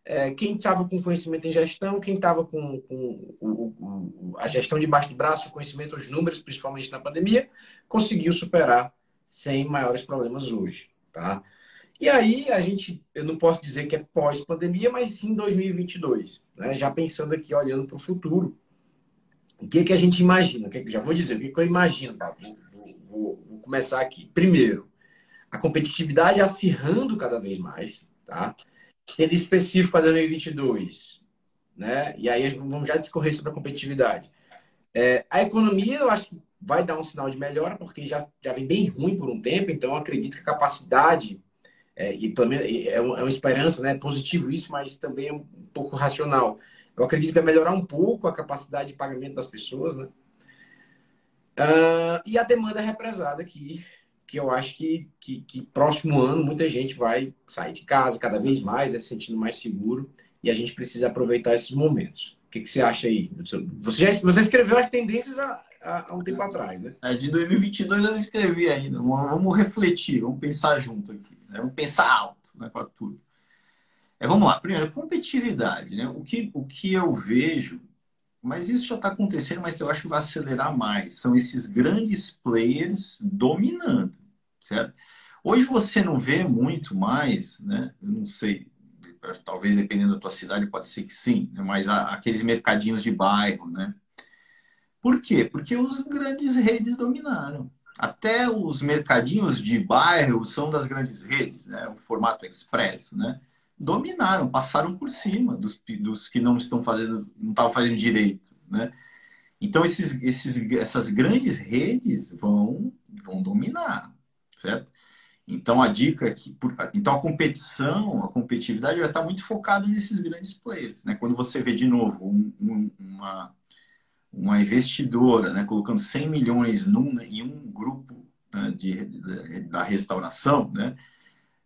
é, quem estava com conhecimento em gestão, quem estava com, com a gestão debaixo do braço, o conhecimento, os números, principalmente na pandemia, conseguiu superar sem maiores problemas hoje, tá? E aí a gente, eu não posso dizer que é pós-pandemia, mas sim 2022, né? Já pensando aqui, olhando para o futuro, o que que a gente imagina? já vou dizer o que, que eu imagino, Paulo vou, vou começar aqui. Primeiro, a competitividade acirrando cada vez mais, tá? Sendo específico para 2022, né? E aí vamos já discorrer sobre a competitividade. É, a economia, eu acho que vai dar um sinal de melhora, porque já, já vem bem ruim por um tempo, então acredito que a capacidade, é, e pelo menos é, é uma esperança, né? Positivo isso, mas também é um pouco racional. Eu acredito que vai melhorar um pouco a capacidade de pagamento das pessoas, né? Uh, e a demanda represada aqui, que eu acho que, que, que, próximo ano muita gente vai sair de casa cada vez mais, né, se sentindo mais seguro, e a gente precisa aproveitar esses momentos. O que, que você acha aí? Você, já, você escreveu as tendências há, há, um tempo atrás, né? É, de 2022 eu não escrevi ainda. Vamos refletir, vamos pensar junto aqui. Né? Vamos pensar alto né, para tudo. É, vamos lá. Primeiro, competitividade. Né? O, que, o que eu vejo mas isso já está acontecendo, mas eu acho que vai acelerar mais. São esses grandes players dominando, certo? Hoje você não vê muito mais, né? Eu não sei, talvez dependendo da tua cidade pode ser que sim, né? mas aqueles mercadinhos de bairro, né? Por quê? Porque os grandes redes dominaram. Até os mercadinhos de bairro são das grandes redes, né? O formato express, né? Dominaram, passaram por cima dos, dos que não estão fazendo, não estavam fazendo direito, né? Então esses, esses, essas grandes redes vão, vão dominar, certo? Então a dica é que, então a competição, a competitividade vai estar muito focada nesses grandes players, né? Quando você vê de novo um, um, uma uma investidora, né, colocando 100 milhões num, em um grupo né, de, da restauração, né,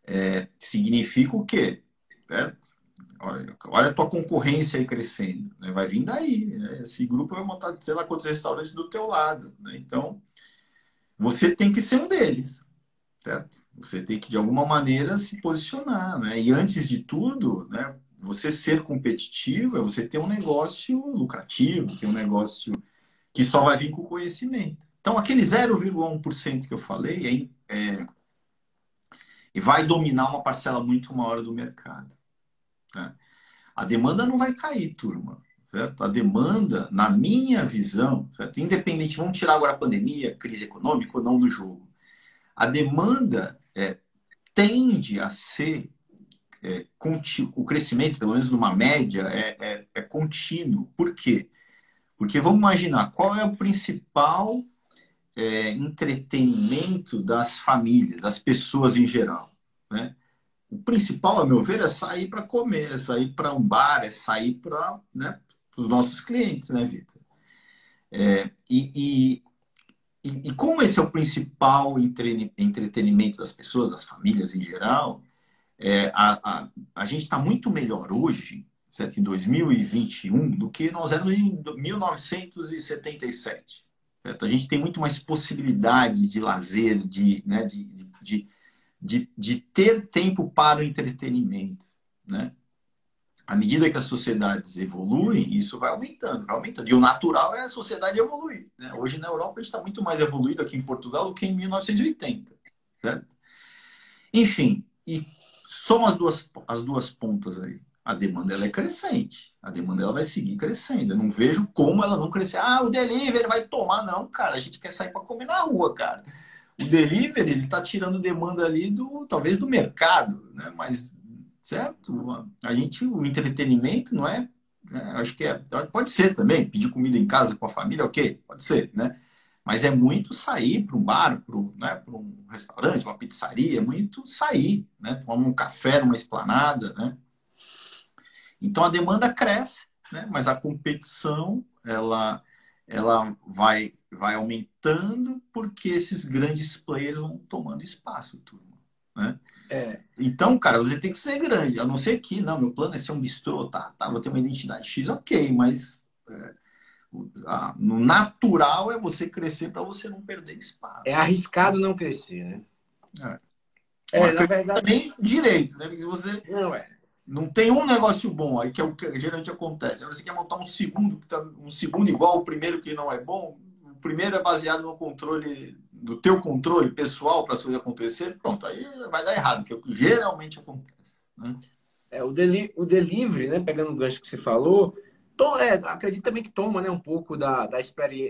é, significa o quê? Certo? Olha, olha a tua concorrência aí crescendo. Né? Vai vir daí. Né? Esse grupo vai montar, sei lá, quantos restaurantes do teu lado. Né? Então, você tem que ser um deles. Certo? Você tem que, de alguma maneira, se posicionar. Né? E antes de tudo, né, você ser competitivo é você ter um negócio lucrativo, ter um negócio que só vai vir com conhecimento. Então, aquele 0,1% que eu falei é, é, vai dominar uma parcela muito maior do mercado. Né? A demanda não vai cair, turma. Certo? A demanda, na minha visão, certo? independente, vamos tirar agora a pandemia, crise econômica ou não do jogo. A demanda é, tende a ser é, o crescimento, pelo menos numa média, é, é, é, contínuo. Por quê? Porque vamos imaginar qual é o principal é, entretenimento das famílias, das pessoas em geral. Né? O principal, a meu ver, é sair para comer, é sair para um bar, é sair para né, os nossos clientes, né, Vitor? É, e, e, e, como esse é o principal entretenimento das pessoas, das famílias em geral, é, a, a, a gente está muito melhor hoje, certo? em 2021, do que nós éramos em 1977. Certo? A gente tem muito mais possibilidade de lazer, de, né, de, de, de, de ter tempo para o entretenimento. Né? À medida que as sociedades evoluem, isso vai aumentando, vai aumentando. E o natural é a sociedade evoluir. Né? Hoje na Europa a gente está muito mais evoluído aqui em Portugal do que em 1980. Certo? Enfim, e são as duas, as duas pontas aí. A demanda ela é crescente. A demanda ela vai seguir crescendo. Eu não vejo como ela não crescer. Ah, o delivery vai tomar. Não, cara. A gente quer sair para comer na rua, cara. O delivery ele está tirando demanda ali do talvez do mercado, né? Mas certo? A gente o entretenimento não é, né? acho que é, pode ser também pedir comida em casa com a família, ok, pode ser, né? Mas é muito sair para um bar, para né, um restaurante, uma pizzaria, é muito sair, né? Tomar um café numa esplanada, né? Então a demanda cresce, né? Mas a competição ela ela vai vai aumentando porque esses grandes players vão tomando espaço, turma, né? É. Então, cara, você tem que ser grande. A não ser que, não, meu plano é ser um bistrô, tá? tá vou ter uma identidade X, ok, mas é, no natural é você crescer para você não perder espaço. É arriscado não crescer, né? É, é na verdade. Também direito, né? Porque se você não, é. Não tem um negócio bom, aí que é o que geralmente acontece. Você quer montar um segundo, tá, um segundo igual ao primeiro que não é bom, o primeiro é baseado no controle, do teu controle pessoal para as coisas acontecer, pronto, aí vai dar errado, que é o que geralmente acontece. Né? É, o, deli o delivery, né, pegando o gancho que você falou, é, acredito também que toma né, um pouco da, da,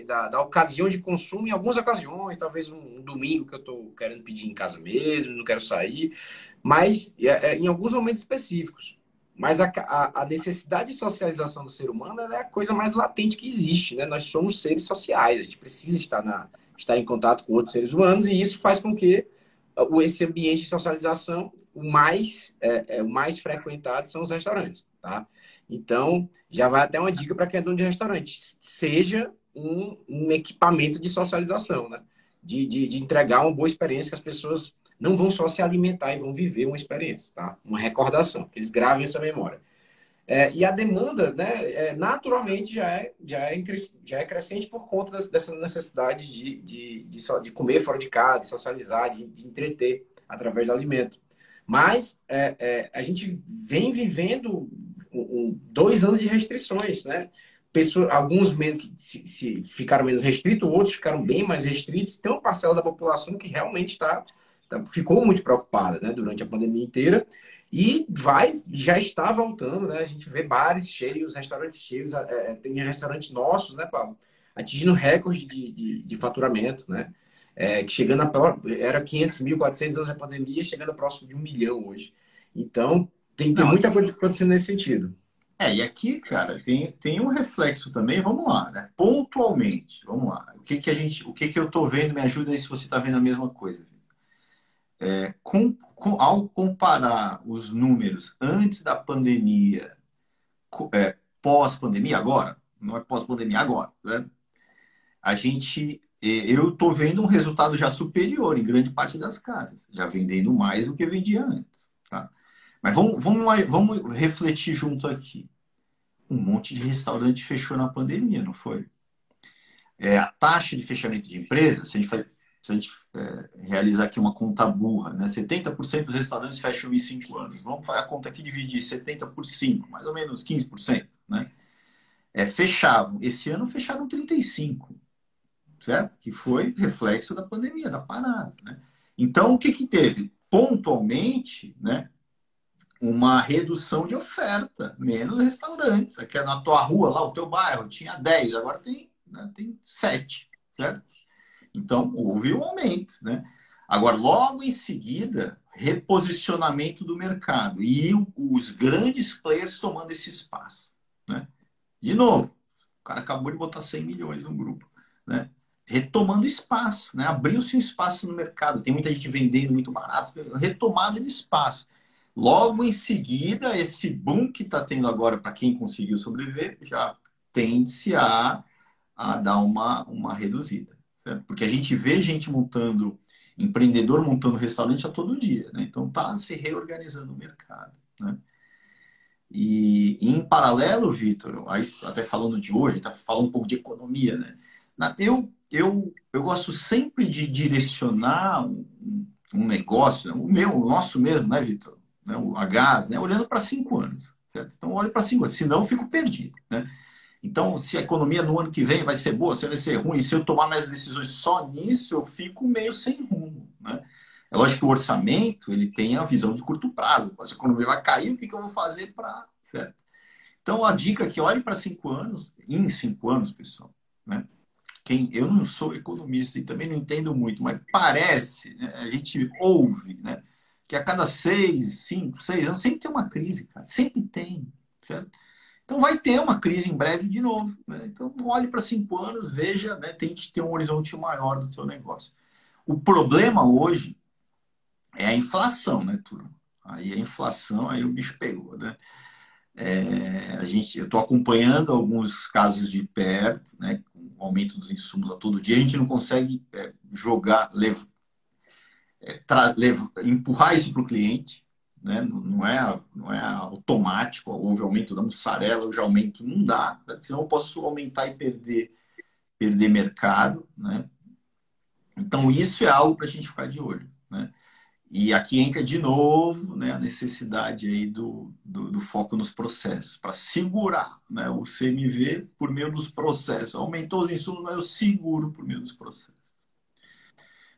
da, da ocasião de consumo em algumas ocasiões, talvez um, um domingo que eu estou querendo pedir em casa mesmo, não quero sair, mas é, é, em alguns momentos específicos. Mas a, a, a, necessidade de socialização do ser humano é a coisa mais latente que existe. Né? Nós somos seres sociais, a gente precisa estar, na, estar em contato com outros seres humanos e isso faz com que esse ambiente de socialização, o mais, é, é, o mais frequentado são os restaurantes. Tá? Então, já vai até uma dica para quem é dono de restaurante. Seja um, um equipamento de socialização, né? De, de, de, entregar uma boa experiência que as pessoas não vão só se alimentar e vão viver uma experiência, tá? Uma recordação, eles gravem essa memória. É, e a demanda, né, é, naturalmente já é, já, é, já é crescente por conta dessa necessidade de, de, de, de, comer fora de casa, de socializar, de, de entreter através do alimento. Mas é, é, a gente vem vivendo um, dois anos de restrições, né? Pessoas, alguns menos, se, se ficaram menos restritos, outros ficaram bem mais restritos. Tem uma parcela da população que realmente está tá, ficou muito preocupada né, durante a pandemia inteira e vai já está voltando, né? A gente vê bares cheios, restaurantes cheios, é, tem restaurantes nossos, né, Paulo? Atingindo recorde de, de, de faturamento, né? É, chegando a era 500 mil, 400 anos da pandemia, chegando próximo de um milhão hoje. Então, tem, tem Não, muita coisa acontecendo nesse sentido. É, e aqui, cara, tem, tem um reflexo também, vamos lá, né? Pontualmente, vamos lá. O que que a gente, o que que eu tô vendo, me ajuda aí se você está vendo a mesma coisa. É, com, com, ao comparar os números antes da pandemia, é, pós-pandemia, agora, não é pós-pandemia, agora, né? A gente, eu tô vendo um resultado já superior em grande parte das casas, já vendendo mais do que vendia antes, tá? Mas vamos, vamos, vamos refletir junto aqui. Um monte de restaurante fechou na pandemia, não foi? É, a taxa de fechamento de empresas, se a gente se a gente é, realizar aqui uma conta burra, né? 70% dos restaurantes fecham em 5 anos. Vamos fazer a conta aqui dividir 70 por 5, mais ou menos 15%, né? É, fechavam. Esse ano fecharam 35, certo? Que foi reflexo da pandemia, da parada, né? Então, o que que teve? Pontualmente, né? Uma redução de oferta, menos restaurantes. Aqui na tua rua, lá, o teu bairro, tinha 10, agora tem, né, tem 7, certo? Então, houve um aumento, né? Agora, logo em seguida, reposicionamento do mercado e os grandes players tomando esse espaço, né? De novo, o cara acabou de botar 100 milhões no grupo, né? Retomando espaço, né? Abriu-se um espaço no mercado, tem muita gente vendendo muito barato, retomada de espaço. Logo em seguida, esse boom que está tendo agora para quem conseguiu sobreviver já tende-se a, a dar uma, uma reduzida. Certo? Porque a gente vê gente montando, empreendedor montando restaurante a todo dia. Né? Então está se reorganizando o mercado. Né? E, em paralelo, Vitor, até falando de hoje, está falando um pouco de economia, né? Eu, eu, eu gosto sempre de direcionar um, um negócio, o meu, o nosso mesmo, né, Vitor? Né, a gás, né? Olhando para cinco anos. Certo? Então, olhe para cinco anos, senão eu fico perdido. Né? Então, se a economia no ano que vem vai ser boa, se vai ser ruim, se eu tomar minhas decisões só nisso, eu fico meio sem rumo. Né? É lógico que o orçamento ele tem a visão de curto prazo. Se a economia vai cair, o que, que eu vou fazer para. Certo? Então, a dica é que olhe para cinco anos, em cinco anos, pessoal. Né? Quem, eu não sou economista e também não entendo muito, mas parece, né? a gente ouve, né? Que a cada seis, cinco, seis anos sempre tem uma crise, cara. Sempre tem, certo? Então vai ter uma crise em breve de novo. Né? Então olhe para cinco anos, veja, né? tente ter um horizonte maior do seu negócio. O problema hoje é a inflação, né, turma? Aí a inflação, aí o bicho pegou, né? É, a gente, eu estou acompanhando alguns casos de perto, né, com o aumento dos insumos a todo dia, a gente não consegue é, jogar, lev, é, empurrar isso para o cliente, né? não, é, não é automático, houve aumento da mussarela, já aumento, não dá, né? senão eu posso aumentar e perder, perder mercado. Né? Então, isso é algo para a gente ficar de olho. Né? E aqui entra de novo né, a necessidade aí do, do, do foco nos processos, para segurar né, o CMV por meio dos processos. Aumentou os insumos, mas eu seguro por meio dos processos.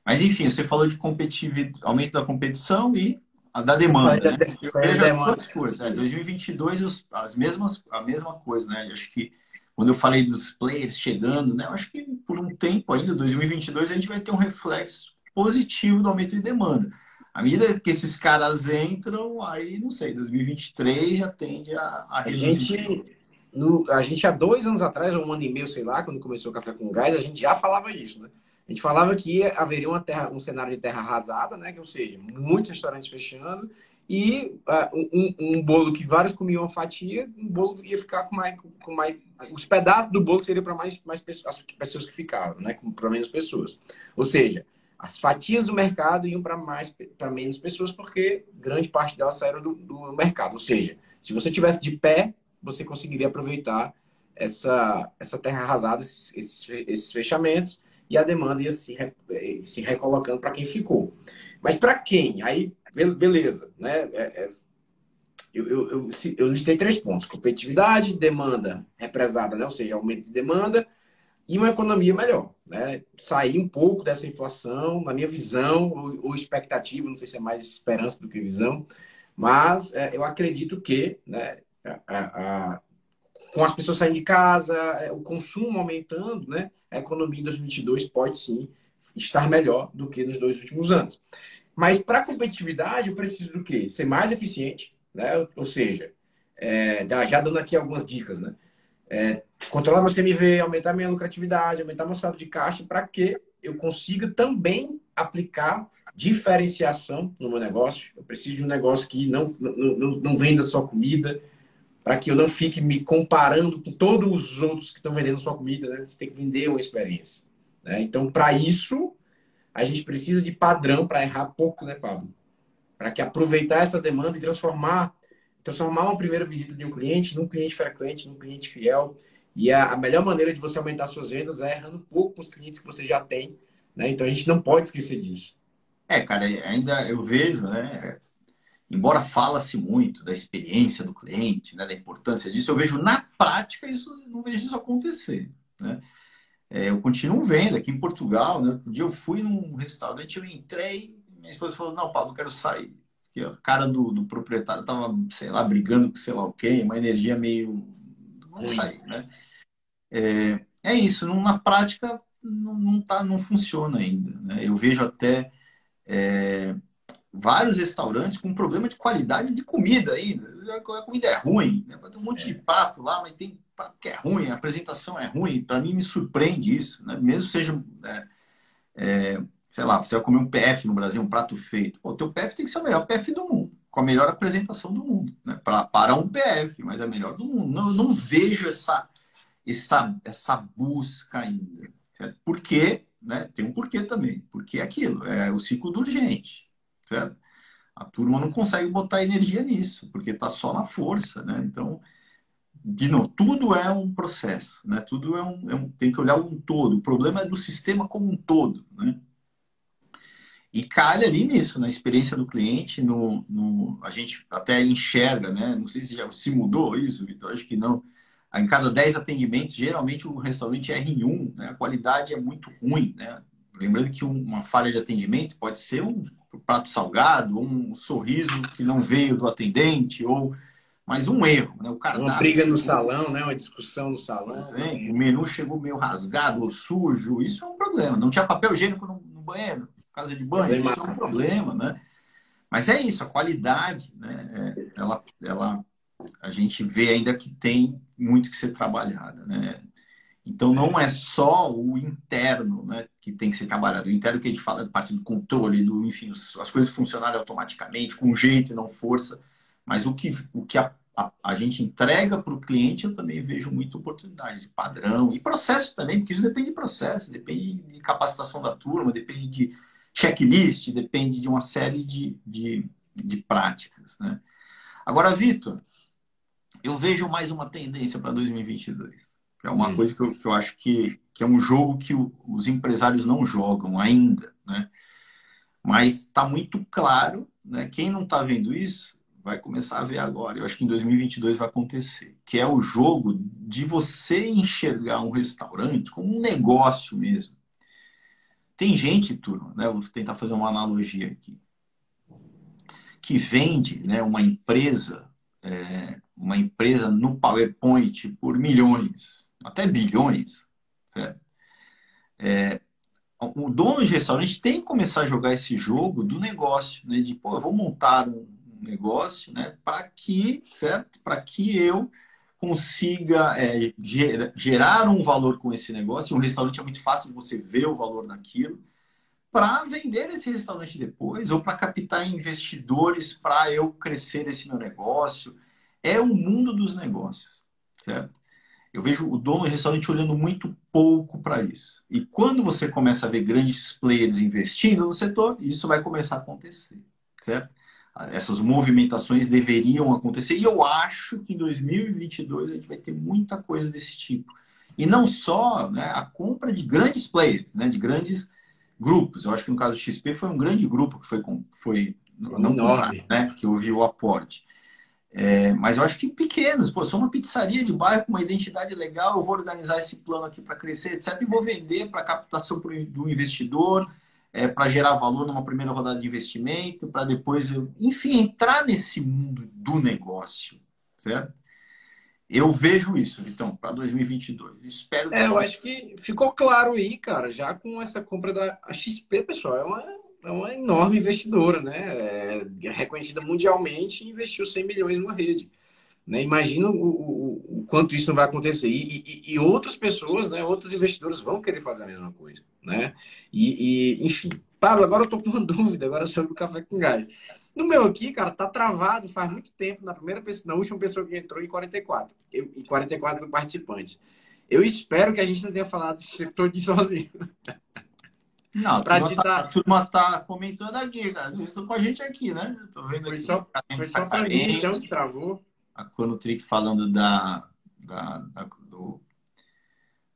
Mas, enfim, você falou de competitividade, aumento da competição e a da demanda. Né? Eu vejo duas coisas. É, 2022, as mesmas, a mesma coisa, né? Eu acho que quando eu falei dos players chegando, né? Eu acho que por um tempo ainda, 2022, a gente vai ter um reflexo positivo do aumento de demanda. À medida que esses caras entram, aí, não sei, 2023 já tende a, a reduzir. A gente, no, a gente, há dois anos atrás, ou um ano e meio, sei lá, quando começou o Café com Gás, a gente já falava isso, né? A gente falava que haveria uma terra, um cenário de terra arrasada, né? Ou seja, muitos restaurantes fechando e uh, um, um, bolo que vários comiam uma fatia, um bolo ia ficar com mais, com mais os pedaços do bolo seriam para mais, mais pessoas, as pessoas que ficavam, né? Para menos pessoas. Ou seja, as fatias do mercado iam para mais para menos pessoas porque grande parte delas saíram do, do mercado. Ou seja, se você tivesse de pé, você conseguiria aproveitar essa essa terra arrasada, esses, esses fechamentos e a demanda ia se, eh, se recolocando para quem ficou. Mas para quem? Aí, beleza. Né? É, é, eu, eu, eu, eu, listei três pontos: competitividade, demanda represada, né? ou seja, aumento de demanda e uma economia melhor. Né? Sair um pouco dessa inflação, na minha visão, ou, ou expectativa, não sei se é mais esperança do que visão, mas é, eu acredito que né, a, a, com as pessoas saindo de casa, é, o consumo aumentando, né? a economia em 2022 pode sim estar melhor do que nos dois últimos anos. Mas para competitividade, eu preciso do quê? Ser mais eficiente, né? Ou seja, é, já dando aqui algumas dicas, né? É, controlar meu CMV, aumentar minha lucratividade, aumentar meu saldo de caixa, para que eu consiga também aplicar diferenciação no meu negócio. Eu preciso de um negócio que não, não, não venda só comida, para que eu não fique me comparando com todos os outros que estão vendendo sua comida, né? Você tem que vender uma experiência. Né? Então, para isso, a gente precisa de padrão para errar pouco, né, Pablo? Para que aproveitar essa demanda e transformar, transformar uma primeira visita de um cliente num cliente frequente, num cliente fiel. E a, a melhor maneira de você aumentar suas vendas é errando pouco com os clientes que você já tem, Né? Então a gente não pode esquecer disso. É, cara, ainda eu vejo, né? Embora fala-se muito da experiência do cliente, né, da importância disso, eu vejo na prática isso, não vejo isso acontecer, né? É, eu continuo vendo aqui em Portugal, né? Um dia eu fui num restaurante, eu entrei, minha esposa falou, não, Paulo, eu quero sair. Porque a cara do, do proprietário tava, sei lá, brigando com sei lá o quê, uma energia meio... Não sair, né? É, é isso, não, na prática não, não, tá, não funciona ainda. Né? Eu vejo até é, vários restaurantes com problema de qualidade de comida ainda. A comida é ruim, né? tem um monte de prato lá, mas tem prato que é ruim, a apresentação é ruim. Para mim, me surpreende isso. Né? Mesmo seja, é, é, sei lá, você vai comer um PF no Brasil, um prato feito. O teu PF tem que ser o melhor PF do mundo, com a melhor apresentação do mundo. Né? Pra, para um PF, mas é o melhor do mundo. Não, não vejo essa, essa, essa busca ainda. Certo? Por quê? Né? Tem um porquê também. Porque é aquilo, é o ciclo do urgente, certo? A turma não consegue botar energia nisso, porque está só na força, né? Então, de novo, tudo é um processo, né? Tudo é um, é um, tem que olhar um todo. O problema é do sistema como um todo, né? E calha ali nisso, na experiência do cliente, no, no, a gente até enxerga, né? Não sei se já se mudou isso, Vitor, acho que não em cada 10 atendimentos, geralmente o restaurante é R1, né? a qualidade é muito ruim. Né? Lembrando que uma falha de atendimento pode ser um prato salgado, um sorriso que não veio do atendente, ou mas um erro. Né? O Uma briga no salão, né? uma discussão no salão. Exemplo, o menu chegou meio rasgado ou sujo, isso é um problema. Não tinha papel higiênico no, no banheiro, casa de banho, isso é um problema. Né? Mas é isso, a qualidade, né? É, ela, ela a gente vê ainda que tem muito que ser trabalhada, né? Então não é só o interno, né, que tem que ser trabalhado. O interno que a gente fala da parte do controle, do enfim, as coisas funcionarem automaticamente, com jeito e não força. Mas o que, o que a, a, a gente entrega para o cliente, eu também vejo muita oportunidade de padrão e processo também, porque isso depende de processo, depende de capacitação da turma, depende de checklist, depende de uma série de, de, de práticas, né? Agora, Vitor, eu vejo mais uma tendência para 2022. Que é uma hum. coisa que eu, que eu acho que, que é um jogo que o, os empresários não jogam ainda, né? Mas está muito claro, né? Quem não está vendo isso vai começar a ver agora. Eu acho que em 2022 vai acontecer. Que é o jogo de você enxergar um restaurante como um negócio mesmo. Tem gente, turma, né? Vou tentar fazer uma analogia aqui. Que vende né, uma empresa é, uma empresa no PowerPoint por milhões, até bilhões. É, o dono de restaurante tem que começar a jogar esse jogo do negócio, né? De, pô, eu vou montar um negócio, né? Para que, certo? Para que eu consiga é, gerar um valor com esse negócio. Um restaurante é muito fácil de você ver o valor naquilo para vender esse restaurante depois ou para captar investidores para eu crescer esse meu negócio é o mundo dos negócios, certo? Eu vejo o dono do restaurante olhando muito pouco para isso. E quando você começa a ver grandes players investindo no setor, isso vai começar a acontecer, certo? Essas movimentações deveriam acontecer e eu acho que em 2022 a gente vai ter muita coisa desse tipo. E não só né, a compra de grandes players, né, de grandes grupos. Eu acho que no caso do XP foi um grande grupo que foi, foi não comprado, né, que houve o aporte. É, mas eu acho que pequenos, pô, sou uma pizzaria de bairro com uma identidade legal, eu vou organizar esse plano aqui para crescer, etc. E vou vender para captação do investidor, é, para gerar valor numa primeira rodada de investimento, para depois, eu, enfim, entrar nesse mundo do negócio, certo? Eu vejo isso, então, para 2022. Espero que. É, eu acho que ficou claro aí, cara, já com essa compra da XP, pessoal, é uma é uma enorme investidora, né? É reconhecida mundialmente e investiu 100 milhões numa rede. Né? Imagina o, o, o, quanto isso não vai acontecer. E, e, e, outras pessoas, né, outros investidores vão querer fazer a mesma coisa. Né? E, e enfim, Pablo, agora eu estou com uma dúvida agora sobre o café com gás. No meu aqui, cara, tá travado faz muito tempo. Na primeira pessoa, na última pessoa que entrou em 44, eu, em 44 participantes. Eu espero que a gente não tenha falado isso todo sozinho. Não, a, turma ditar... tá, a turma tá comentando aqui, cara. Vocês estão com a gente aqui, né? Tô vendo foi aqui. Só, foi só pra mim, então, que travou. A Conotrick falando da, da, da, do,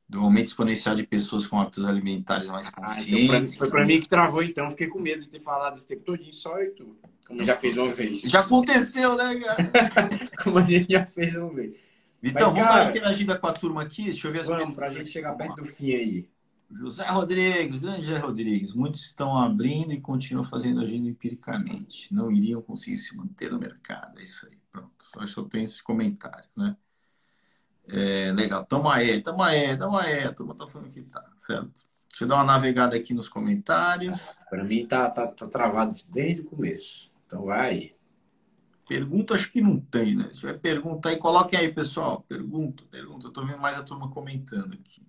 do aumento exponencial de pessoas com hábitos alimentares mais conscientes. Ah, então foi para mim que travou, então. Fiquei com medo de ter falado esse tempo todinho só e tu. Como já fez uma vez. Já aconteceu, né, cara? como a gente já fez uma vez. Então, Mas, vamos cara, dar interagida com a turma aqui? Deixa eu ver as Vamos, para a gente chegar perto do fim aí. José Rodrigues, grande José Rodrigues. Muitos estão abrindo e continuam fazendo agindo empiricamente. Não iriam conseguir se manter no mercado. É isso aí. Pronto. Só, só tem esse comentário, né? É, legal. Tamo aí, tamo aí, tamo aí. A turma tá falando que tá, certo? Deixa eu dar uma navegada aqui nos comentários. Para mim tá, tá, tá travado desde o começo. Então vai. Pergunta, acho que não tem, né? Se tiver pergunta aí, coloquem aí, pessoal. Pergunta, pergunta. Eu tô vendo mais a turma comentando aqui.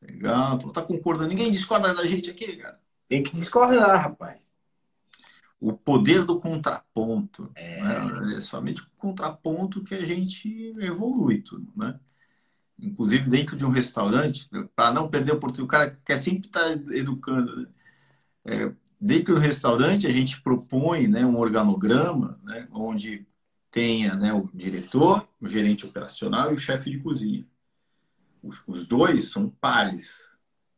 Legal, tu não tá concordando. Ninguém discorda da gente aqui, cara. Tem que discordar, rapaz. O poder do contraponto. É, né? é somente o contraponto que a gente evolui tudo, né? Inclusive dentro de um restaurante, para não perder a oportunidade, o cara quer sempre estar tá educando. Né? É, dentro do restaurante, a gente propõe né, um organograma, né, onde tenha né, o diretor, o gerente operacional e o chefe de cozinha os, os dois são pares,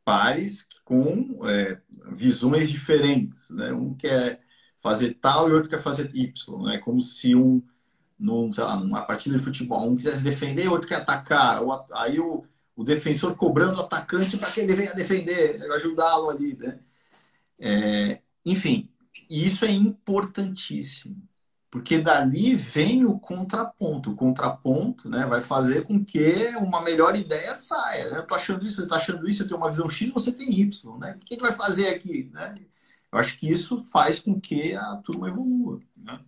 pares com é, visões diferentes, né? Um quer fazer tal e outro quer fazer Y, né? Como se um num, sei lá, numa partida de futebol, um quisesse defender, outro quer atacar, aí o, o defensor cobrando o atacante para que ele venha defender, ajudá-lo ali, né? É, enfim, isso é importantíssimo porque dali vem o contraponto. O contraponto né, vai fazer com que uma melhor ideia saia. Né? Eu estou achando isso, você está achando isso, eu tenho uma visão X, você tem Y. Né? O que a gente vai fazer aqui? Né? Eu acho que isso faz com que a turma evolua. Né?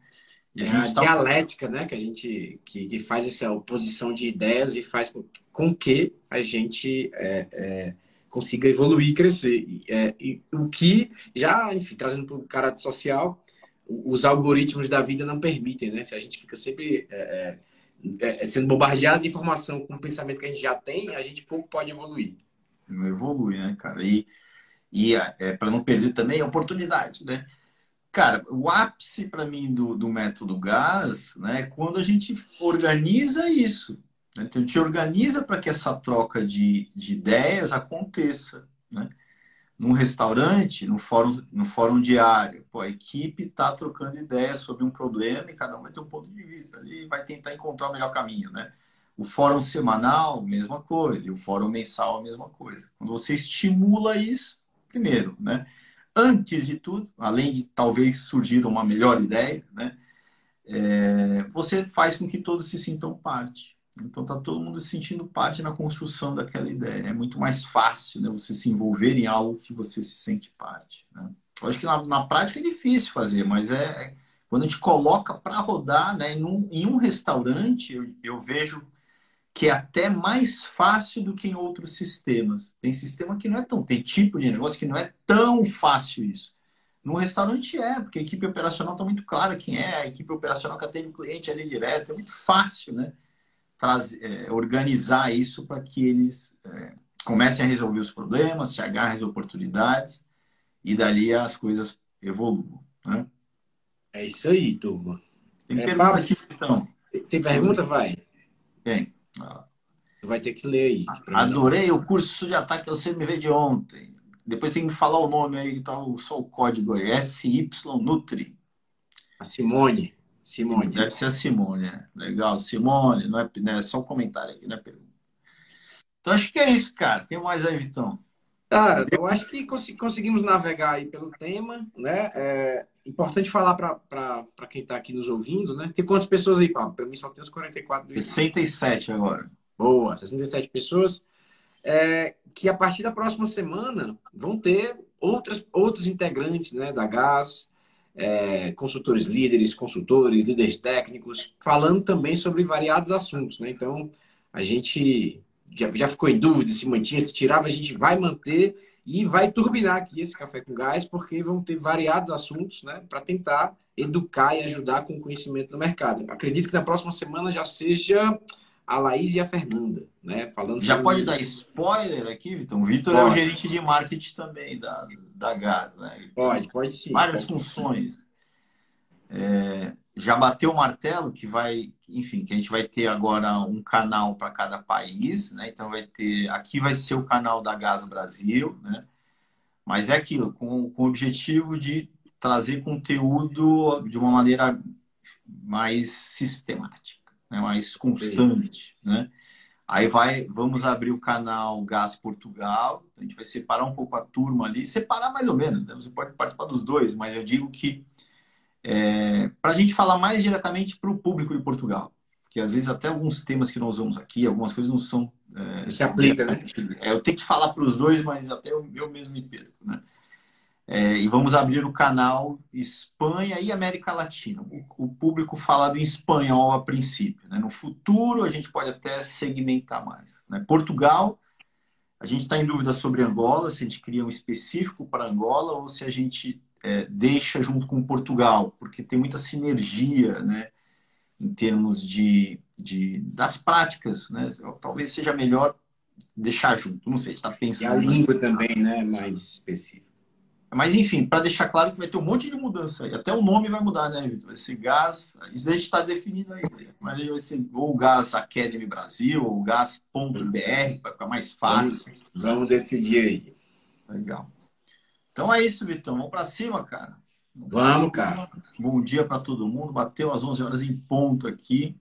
E a, é a tá... dialética né, que a gente que, que, faz essa oposição de ideias e faz com, com que a gente é, é, consiga evoluir e crescer. É, e o que já, enfim, trazendo para o caráter social, os algoritmos da vida não permitem, né? Se a gente fica sempre é, é, é, sendo bombardeado de informação com o pensamento que a gente já tem, a gente pouco pode evoluir. Não evolui, né, cara? E, e é, para não perder também a oportunidade, né? Cara, o ápice para mim do, do método GAS né, é quando a gente organiza isso. Né? Então, a gente organiza para que essa troca de, de ideias aconteça. Né? Num restaurante, no fórum, no fórum diário, pô, a equipe está trocando ideias sobre um problema e cada um vai ter um ponto de vista ali e vai tentar encontrar o melhor caminho, né? O fórum semanal, mesma coisa, e o fórum mensal, mesma coisa. Quando você estimula isso, primeiro, né? Antes de tudo, além de talvez surgir uma melhor ideia, né? É, você faz com que todos se sintam parte. Então tá todo mundo se sentindo parte na construção daquela ideia. É muito mais fácil né, você se envolver em algo que você se sente parte. Né? Eu acho que na, na, prática é difícil fazer, mas é, é quando a gente coloca para rodar né, num, em um restaurante, eu, eu, vejo que é até mais fácil do que em outros sistemas. Tem sistema que não é tão. Tem tipo de negócio que não é tão fácil isso. No restaurante é, porque a equipe operacional está muito clara quem é, a equipe operacional que atende o cliente ali direto, é muito fácil, né? É, organizar isso para que eles é, comecem a resolver os problemas, se agarrem às oportunidades e dali as coisas evoluam. Né? É isso aí, turma. Tem é, pergunta aqui, então. Tem pergunta? Vai. Tem. Ah. Vai ter que ler aí. Adorei o curso de ataque ao CMV de ontem. Depois tem que falar o nome aí, tá só o código aí. SY Nutri. A Simone. Simone. Deve ser a Simone, né? Legal, Simone, não é, não é só um comentário aqui, né, pergunta. Então acho que é isso, cara. Tem mais aí, Vitão? Cara, eu acho que cons conseguimos navegar aí pelo tema, né? É importante falar para quem está aqui nos ouvindo, né? Tem quantas pessoas aí, Pablo? Para mim só tem os 44. 67 agora. Boa, 67 pessoas. É, que a partir da próxima semana vão ter outras, outros integrantes né, da GAS, é, consultores líderes, consultores, líderes técnicos, falando também sobre variados assuntos. Né? Então, a gente já, já ficou em dúvida se mantinha, se tirava, a gente vai manter e vai turbinar aqui esse café com gás, porque vão ter variados assuntos né, para tentar educar e ajudar com o conhecimento do mercado. Acredito que na próxima semana já seja a Laís e a Fernanda, né? Falando Já pode isso. dar spoiler aqui, Vitor? O Vitor é o gerente de marketing também da, da GAS, né? Pode, pode sim. Várias pode funções. É, já bateu o martelo que vai, enfim, que a gente vai ter agora um canal para cada país, né? Então vai ter, aqui vai ser o canal da Gás Brasil, né? Mas é aquilo, com, com o objetivo de trazer conteúdo de uma maneira mais sistemática, né? mais constante, né? Aí vai, vamos abrir o canal Gás Portugal. A gente vai separar um pouco a turma ali, separar mais ou menos, né? Você pode participar dos dois, mas eu digo que é, para a gente falar mais diretamente para o público de Portugal, porque às vezes até alguns temas que nós usamos aqui, algumas coisas não são é, se aplica, né? É, eu tenho que falar para os dois, mas até eu, eu mesmo me perco, né? É, e vamos abrir o canal Espanha e América Latina. O, o, público falado em espanhol a princípio. Né? No futuro, a gente pode até segmentar mais. Né? Portugal, a gente está em dúvida sobre Angola, se a gente cria um específico para Angola ou se a gente é, deixa junto com Portugal, porque tem muita sinergia né? em termos de, de das práticas. Né? Talvez seja melhor deixar junto. Não sei, a gente está pensando. E a língua também, né? Mais específica. Mas, enfim, para deixar claro que vai ter um monte de mudança aí. Até o nome vai mudar, né, Vitor? Vai ser Gás. Isso daí está definido aí. Mas aí vai ser ou Gás Academy Brasil, ou Gás.br, vai ficar mais fácil. Vamos, vamos decidir aí. Legal. Então é isso, Vitão. Vamos para cima, cara. Vamos, cara. Bom dia para todo mundo. Bateu às 11 horas em ponto aqui.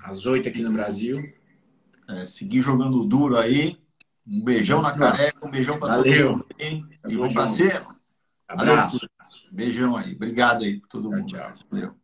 Às 8 aqui no Brasil. É, seguir jogando duro aí. Um beijão na careca, um beijão para todo mundo. E vamos para cima. Abraço. Beijão aí. Obrigado aí por todo mundo. Tchau. Valeu.